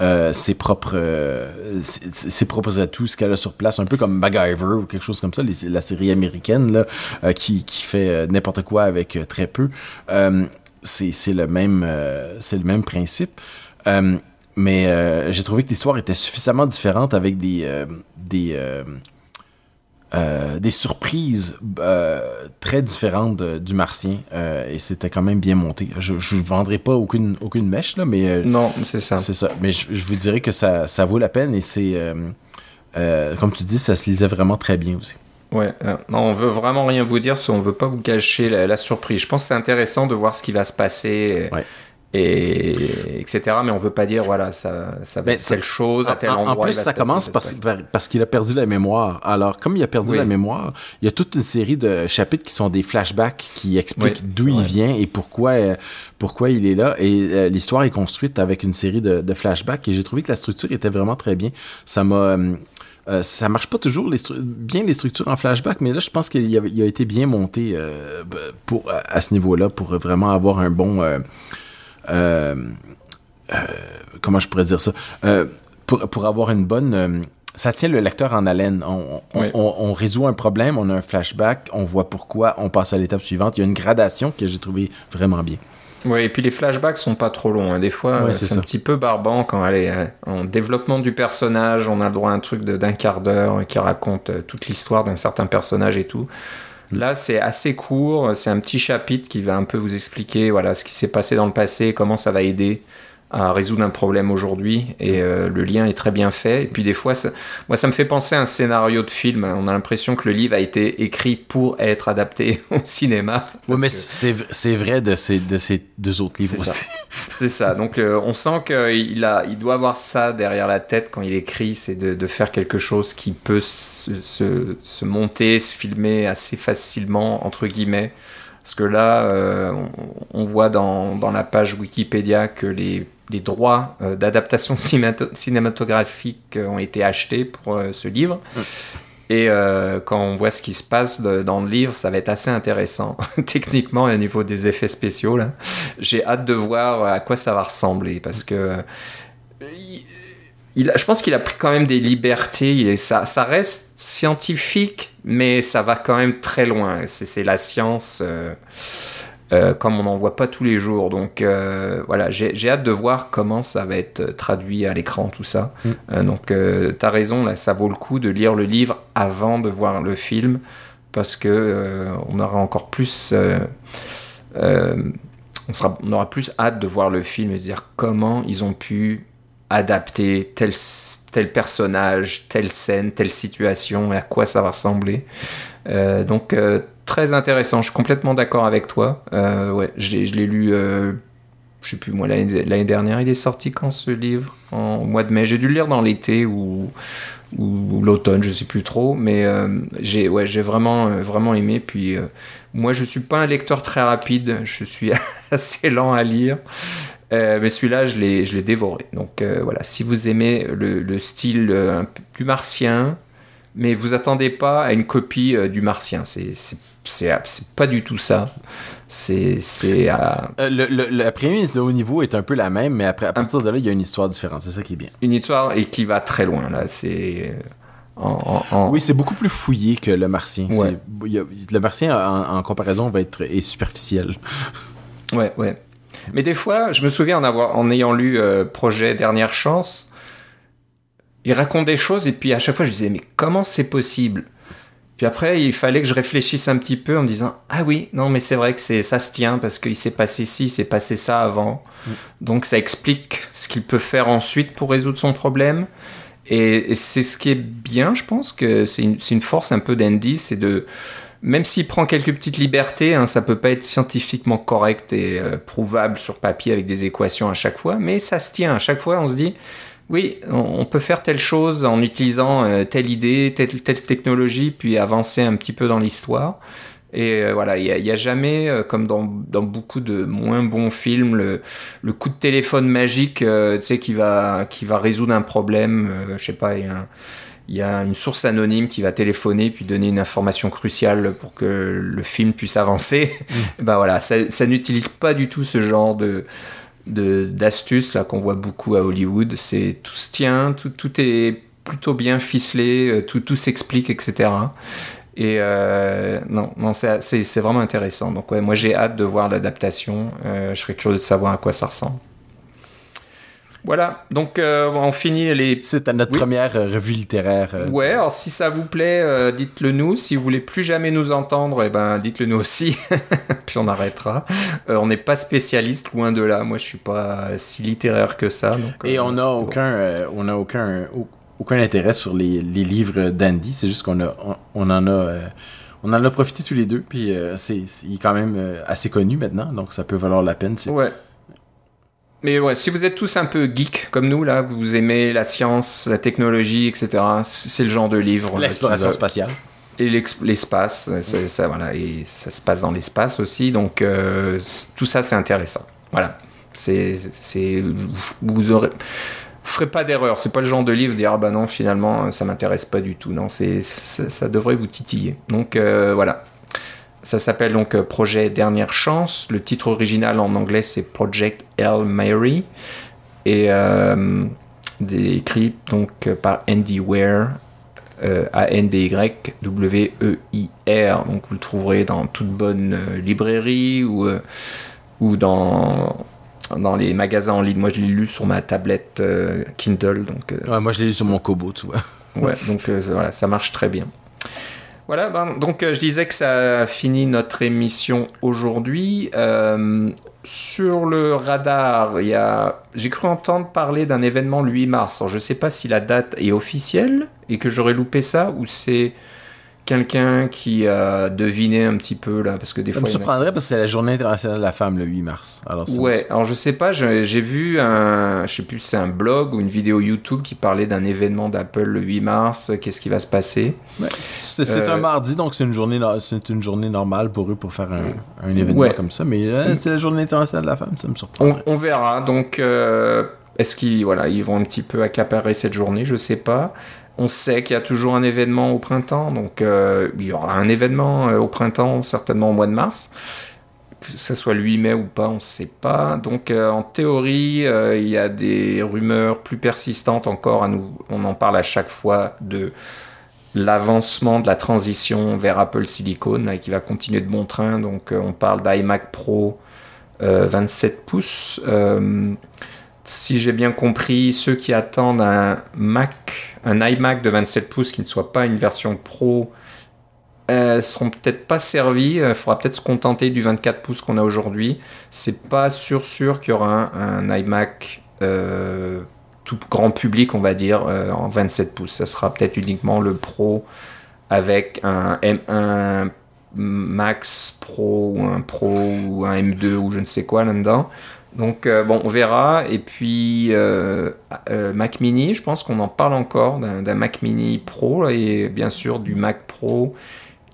euh, ses propres euh, ses, propres atouts ce qu'elle a sur place un peu comme MacGyver ou quelque chose comme ça la série américaine là euh, qui, qui fait n'importe quoi avec très peu. C'est le même c'est le même principe. Mais j'ai trouvé que l'histoire était suffisamment différente avec des des des surprises très différentes de, du martien et c'était quand même bien monté je ne vendrai pas aucune aucune mèche là mais non c'est ça c'est ça mais je, je, vous dirais que ça, ça vaut la peine et c'est comme tu dis ça se lisait vraiment très bien aussi Ouais, euh, non, on veut vraiment rien vous dire si on veut pas vous cacher la, la surprise. Je pense que c'est intéressant de voir ce qui va se passer. Ouais. Et, etc. Mais on veut pas dire, voilà, ça, ça va être telle chose à tel en, endroit. En plus, ça commence parce, parce qu'il a perdu la mémoire. Alors, comme il a perdu oui. la mémoire, il y a toute une série de chapitres qui sont des flashbacks qui expliquent oui. d'où ouais. il vient et pourquoi, euh, pourquoi il est là. Et euh, l'histoire est construite avec une série de, de flashbacks et j'ai trouvé que la structure était vraiment très bien. Ça m'a, euh, euh, ça marche pas toujours les bien les structures en flashback, mais là, je pense qu'il a, été bien monté euh, pour, à ce niveau-là pour vraiment avoir un bon. Euh comment je pourrais dire ça? Pour, pour avoir une bonne. ça tient le lecteur en haleine. On, on, oui. on, on, résout un problème, on a un flashback, on voit pourquoi, on passe à l'étape suivante. Il y a une gradation que j'ai trouvé vraiment bien. Oui, et puis les flashbacks sont pas trop longs. Hein. Des fois, ouais, c'est un petit peu barbant quand elle est en développement du personnage. On a le droit à un truc d'un quart d'heure qui raconte euh, toute l'histoire d'un certain personnage et tout. Là, c'est assez court. C'est un petit chapitre qui va un peu vous expliquer voilà ce qui s'est passé dans le passé, comment ça va aider à résoudre un problème aujourd'hui et euh, le lien est très bien fait. Et puis des fois ça, moi ça me fait penser à un scénario de film. On a l'impression que le livre a été écrit pour être adapté [laughs] au cinéma. Oui mais que... c'est vrai de ces, de ces deux autres livres aussi. [laughs] C'est ça. Donc euh, on sent qu'il a il doit avoir ça derrière la tête quand il écrit c'est de, de, faire quelque chose qui peut se, se, se monter se filmer assez facilement entre guillemets. Parce que là, euh, on, on, voit dans, dans, la page Wikipédia que les, les droits euh, d'adaptation [laughs] cinématographique ont été achetés pour euh, ce livre. Mmh. Et quand on voit ce qui se passe de, dans le livre, ça va être assez intéressant, [laughs] techniquement, au niveau des effets spéciaux. J'ai hâte de voir à quoi ça va ressembler, parce que il a, je pense qu'il a pris quand même des libertés. Et ça, ça reste scientifique, mais ça va quand même très loin. C'est la science euh, euh, comme on n'en voit pas tous les jours. Donc euh, voilà, j'ai hâte de voir comment ça va être traduit à l'écran, tout ça. Mm. donc tu as raison, là, ça vaut le coup de lire le livre avant de voir le film, parce que on aura encore plus... on, sera, on aura plus hâte de voir le film et de dire comment ils ont pu adapter tel, tel personnage, telle scène, telle situation et à quoi ça va ressembler. Euh, donc euh, très intéressant, je suis complètement d'accord avec toi. Euh, ouais, je l'ai lu je sais plus moi, l'année dernière, il est sorti quand ce livre? En mois de mai. J'ai dû le lire dans l'été ou, l'automne, je sais plus trop, mais euh, j'ai ouais, j'ai vraiment, euh, vraiment aimé. Puis euh, moi, je suis pas un lecteur très rapide, je suis [laughs] assez lent à lire. mais celui-là, je l'ai, dévoré. Donc voilà, si vous aimez le, le style un peu plus martien, mais vous attendez pas à une copie du martien, c'est, c'est, pas du tout ça. C'est. c'est euh, le, le, la prémisse de haut niveau est un peu la même, mais après, à partir de là, il y a une histoire différente. C'est ça qui est bien. Une histoire et qui va très loin, là. C'est. Oui, c'est beaucoup plus fouillé que le martien. le martien, en, comparaison, va être est superficiel. [laughs] Ouais, ouais. Mais des fois, je me souviens en, avoir, en ayant lu euh, Projet Dernière Chance, il raconte des choses et puis à chaque fois je disais, mais comment c'est possible puis après, il fallait que je réfléchisse un petit peu en me disant Ah oui, non, mais c'est vrai que c'est ça se tient parce qu'il s'est passé ci, il s'est passé ça avant. Mm. Donc ça explique ce qu'il peut faire ensuite pour résoudre son problème. Et, c'est ce qui est bien, je pense, que c'est une, une, force un peu d'Andy, c'est de. Même s'il prend quelques petites libertés, hein, ça peut pas être scientifiquement correct et euh, prouvable sur papier avec des équations à chaque fois, mais ça se tient. À chaque fois, on se dit oui, on peut faire telle chose en utilisant euh, telle idée, telle, telle technologie, puis avancer un petit peu dans l'histoire. Et euh, voilà, il n'y a, jamais, euh, comme dans, beaucoup de moins bons films, le, coup de téléphone magique, tu sais, qui va, qui va résoudre un problème. je sais pas, il y, a une source anonyme qui va téléphoner puis donner une information cruciale pour que le film puisse avancer. Mmh. [laughs] bah voilà, ça n'utilise pas du tout ce genre de d'astuces là qu'on voit beaucoup à Hollywood. C'est tout se tient, tout, tout est plutôt bien ficelé, euh, tout, tout s'explique, etc. Et euh, non, non c'est vraiment intéressant. Donc ouais, moi j'ai hâte de voir l'adaptation. Euh, je serais curieux de savoir à quoi ça ressemble. Voilà, donc euh, on finit les. C'est à notre première euh, revue littéraire. Euh. Ouais, alors si ça vous plaît, dites-le nous. Si vous voulez plus jamais nous entendre, eh ben dites-le nous aussi. [laughs] Puis on arrêtera. on n'est pas spécialiste, loin de là. Moi, je suis pas si littéraire que ça. Et on n'a aucun, on a aucun, aucun intérêt sur les, les livres d'Andy. C'est juste qu'on a, on, en a. on en a profité tous les deux, puis c'est, il est quand même assez connu maintenant, donc ça peut valoir la peine. Ouais, mais ouais, si vous êtes tous un peu geek comme nous, là, vous aimez la science, la technologie, etc., c'est le genre de livre. Euh, L'exploration spatiale. Et l'espace, ça, voilà, et ça se passe dans l'espace aussi, donc euh, tout ça c'est intéressant. Voilà, c'est, vous aurez, ferez pas d'erreur. C'est pas le genre de livre dire ah bah non finalement ça m'intéresse pas du tout. Non, c'est ça, devrait vous titiller. Donc euh, voilà, ça s'appelle donc euh, Projet Dernière Chance. Le titre original en anglais c'est Project El Mary et euh, écrit donc par Andy Ware, euh, A-N-D-Y-W-E-I-R. Donc vous le trouverez dans toute bonne librairie ou, ou dans, dans les magasins en ligne. Moi je l'ai lu sur ma tablette Kindle. Donc, moi je l'ai lu sur mon Kobo, tu vois. ouais, donc voilà, ça marche très bien. Voilà, ben, donc euh, je disais que ça finit notre émission aujourd'hui. Euh, sur le radar, j'ai cru entendre parler d'un événement le 8 mars. je ne sais pas si la date est officielle et que j'aurais loupé ça ou c'est quelqu'un qui a deviné un petit peu là parce que des ça fois me surprendrait parce que c'est la journée internationale de la femme le 8 mars. Alors ouais alors je sais pas j'ai vu un je sais plus si c'est un blog ou une vidéo YouTube qui parlait d'un événement d'Apple le 8 mars. Qu'est-ce qui va se passer? C'est un euh, mardi donc c'est une journée c'est une journée normale pour eux pour faire un, un événement comme ça. Mais euh, c'est la journée internationale de la femme ça me surprend. On, verra. Donc euh, est-ce qu'ils voilà, ils vont un petit peu accaparer cette journée? Je sais pas. On sait qu'il y a toujours un événement au printemps, donc euh, il y aura un événement euh, au printemps, certainement au mois de mars. Que ce soit le 8 mai ou pas, on ne sait pas. Donc euh, en théorie, il y a des rumeurs plus persistantes encore. On en parle à chaque fois de l'avancement de la transition vers Apple Silicon qui va continuer de bon train. Donc on parle d'iMac Pro 27 pouces si j'ai bien compris, ceux qui attendent un Mac, un iMac de 27 pouces qui ne soit pas une version Pro, euh, seront peut-être pas servis. Il faudra peut-être se contenter du 24 pouces qu'on a aujourd'hui. C'est pas sûr sûr qu'il y aura un, iMac euh, tout grand public, on va dire, euh, en 27 pouces. Ça sera peut-être uniquement le Pro avec un M1 Max Pro ou un Pro ou un M2 ou je ne sais quoi là-dedans. Donc bon, on verra. Et puis Mac Mini, je pense qu'on en parle encore d'un Mac Mini Pro et bien sûr du Mac Pro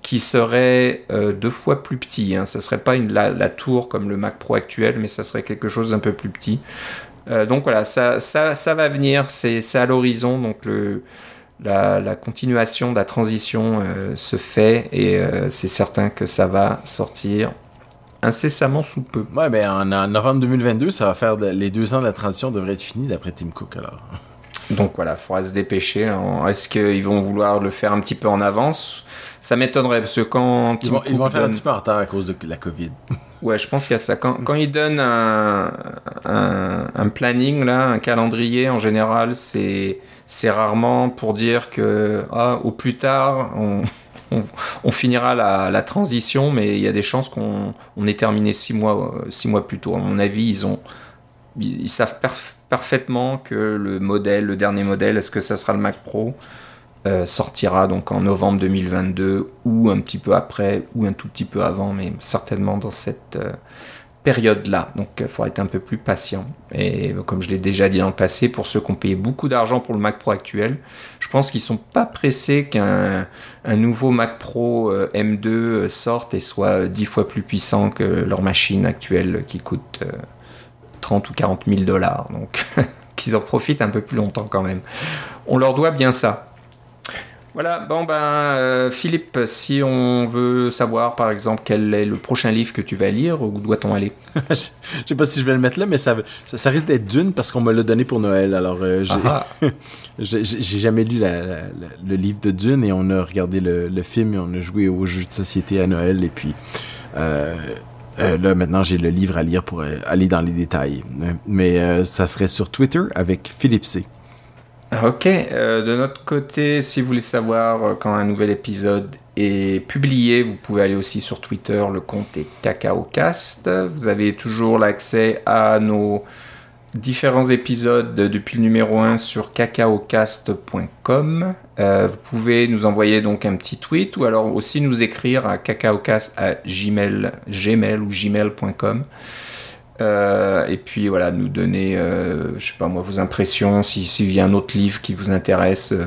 qui serait deux fois plus petit. Hein. Ce serait pas une, la, tour comme le Mac Pro actuel, mais ça serait quelque chose d'un peu plus petit. donc voilà, ça, va venir, c'est à l'horizon. Donc le, la, continuation de la transition euh, se fait et euh, c'est certain que ça va sortir incessamment sous peu. Ouais, ben en, novembre 2022, ça va faire les deux ans de la transition devraient être finis d'après Tim Cook alors. Donc voilà, il faudra se dépêcher. Est-ce qu'ils vont vouloir le faire un petit peu en avance? Ça m'étonnerait parce que quand ils vont, ils vont le faire un petit peu en retard à cause de la Covid. [laughs] Ouais, je pense qu'il y a ça. Quand, quand ils donnent un, un, planning, là, un calendrier, en général, c'est rarement pour dire que ah, au plus tard, on, on, finira la, transition, mais il y a des chances qu'on on ait terminé six mois, six mois plus tôt. À mon avis, ils, ont, ils, savent parfaitement que le modèle, le dernier modèle, est-ce que ça sera le Mac Pro euh, sortira donc en novembre 2022 ou un petit peu après ou un tout petit peu avant, mais certainement dans cette euh, période-là. Donc il faudra être un peu plus patient. Et comme je l'ai déjà dit dans le passé, pour ceux qui ont payé beaucoup d'argent pour le Mac Pro actuel, je pense qu'ils sont pas pressés qu'un nouveau Mac Pro euh, M2 sorte et soit dix fois plus puissant que leur machine actuelle qui coûte 30 ou 40 000 dollars. Donc [laughs] qu'ils en profitent un peu plus longtemps quand même. On leur doit bien ça. Voilà, bon ben euh, Philippe, si on veut savoir par exemple quel est le prochain livre que tu vas lire, où doit-on aller? [laughs] Je sais pas si je vais le mettre là, mais ça, ça, risque d'être Dune parce qu'on me l'a donné pour Noël. Alors euh, ah [laughs] j'ai jamais lu le livre de Dune et on a regardé le, film et on a joué aux jeux de société à Noël et puis euh, là maintenant j'ai le livre à lire pour aller dans les détails. Mais ça serait sur Twitter avec Philippe C. Ok, euh, de notre côté, si vous voulez savoir euh, quand un nouvel épisode est publié, vous pouvez aller aussi sur Twitter, le compte est CacaoCast. Vous avez toujours l'accès à nos différents épisodes depuis le numéro 1 sur cacaocast.com. Euh, vous pouvez nous envoyer donc un petit tweet ou alors aussi nous écrire à cacaocast à. Euh, et puis voilà, nous donner, euh, je sais pas moi, vos impressions. S'il y a un autre livre qui vous intéresse, euh,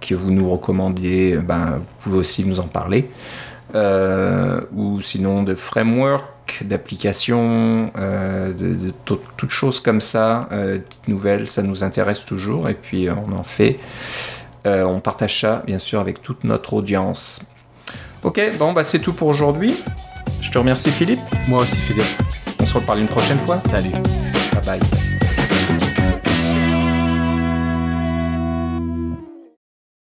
que vous nous recommandez, ben, vous pouvez aussi nous en parler. ou sinon de framework, d'applications, de, de toutes choses comme ça, petites nouvelles, ça nous intéresse toujours. Et puis on en fait. on partage ça, bien sûr, avec toute notre audience. Ok, bon, bah c'est tout pour aujourd'hui. Je te remercie, Philippe. Moi aussi, Philippe se reparle une prochaine fois. Salut. Bye bye.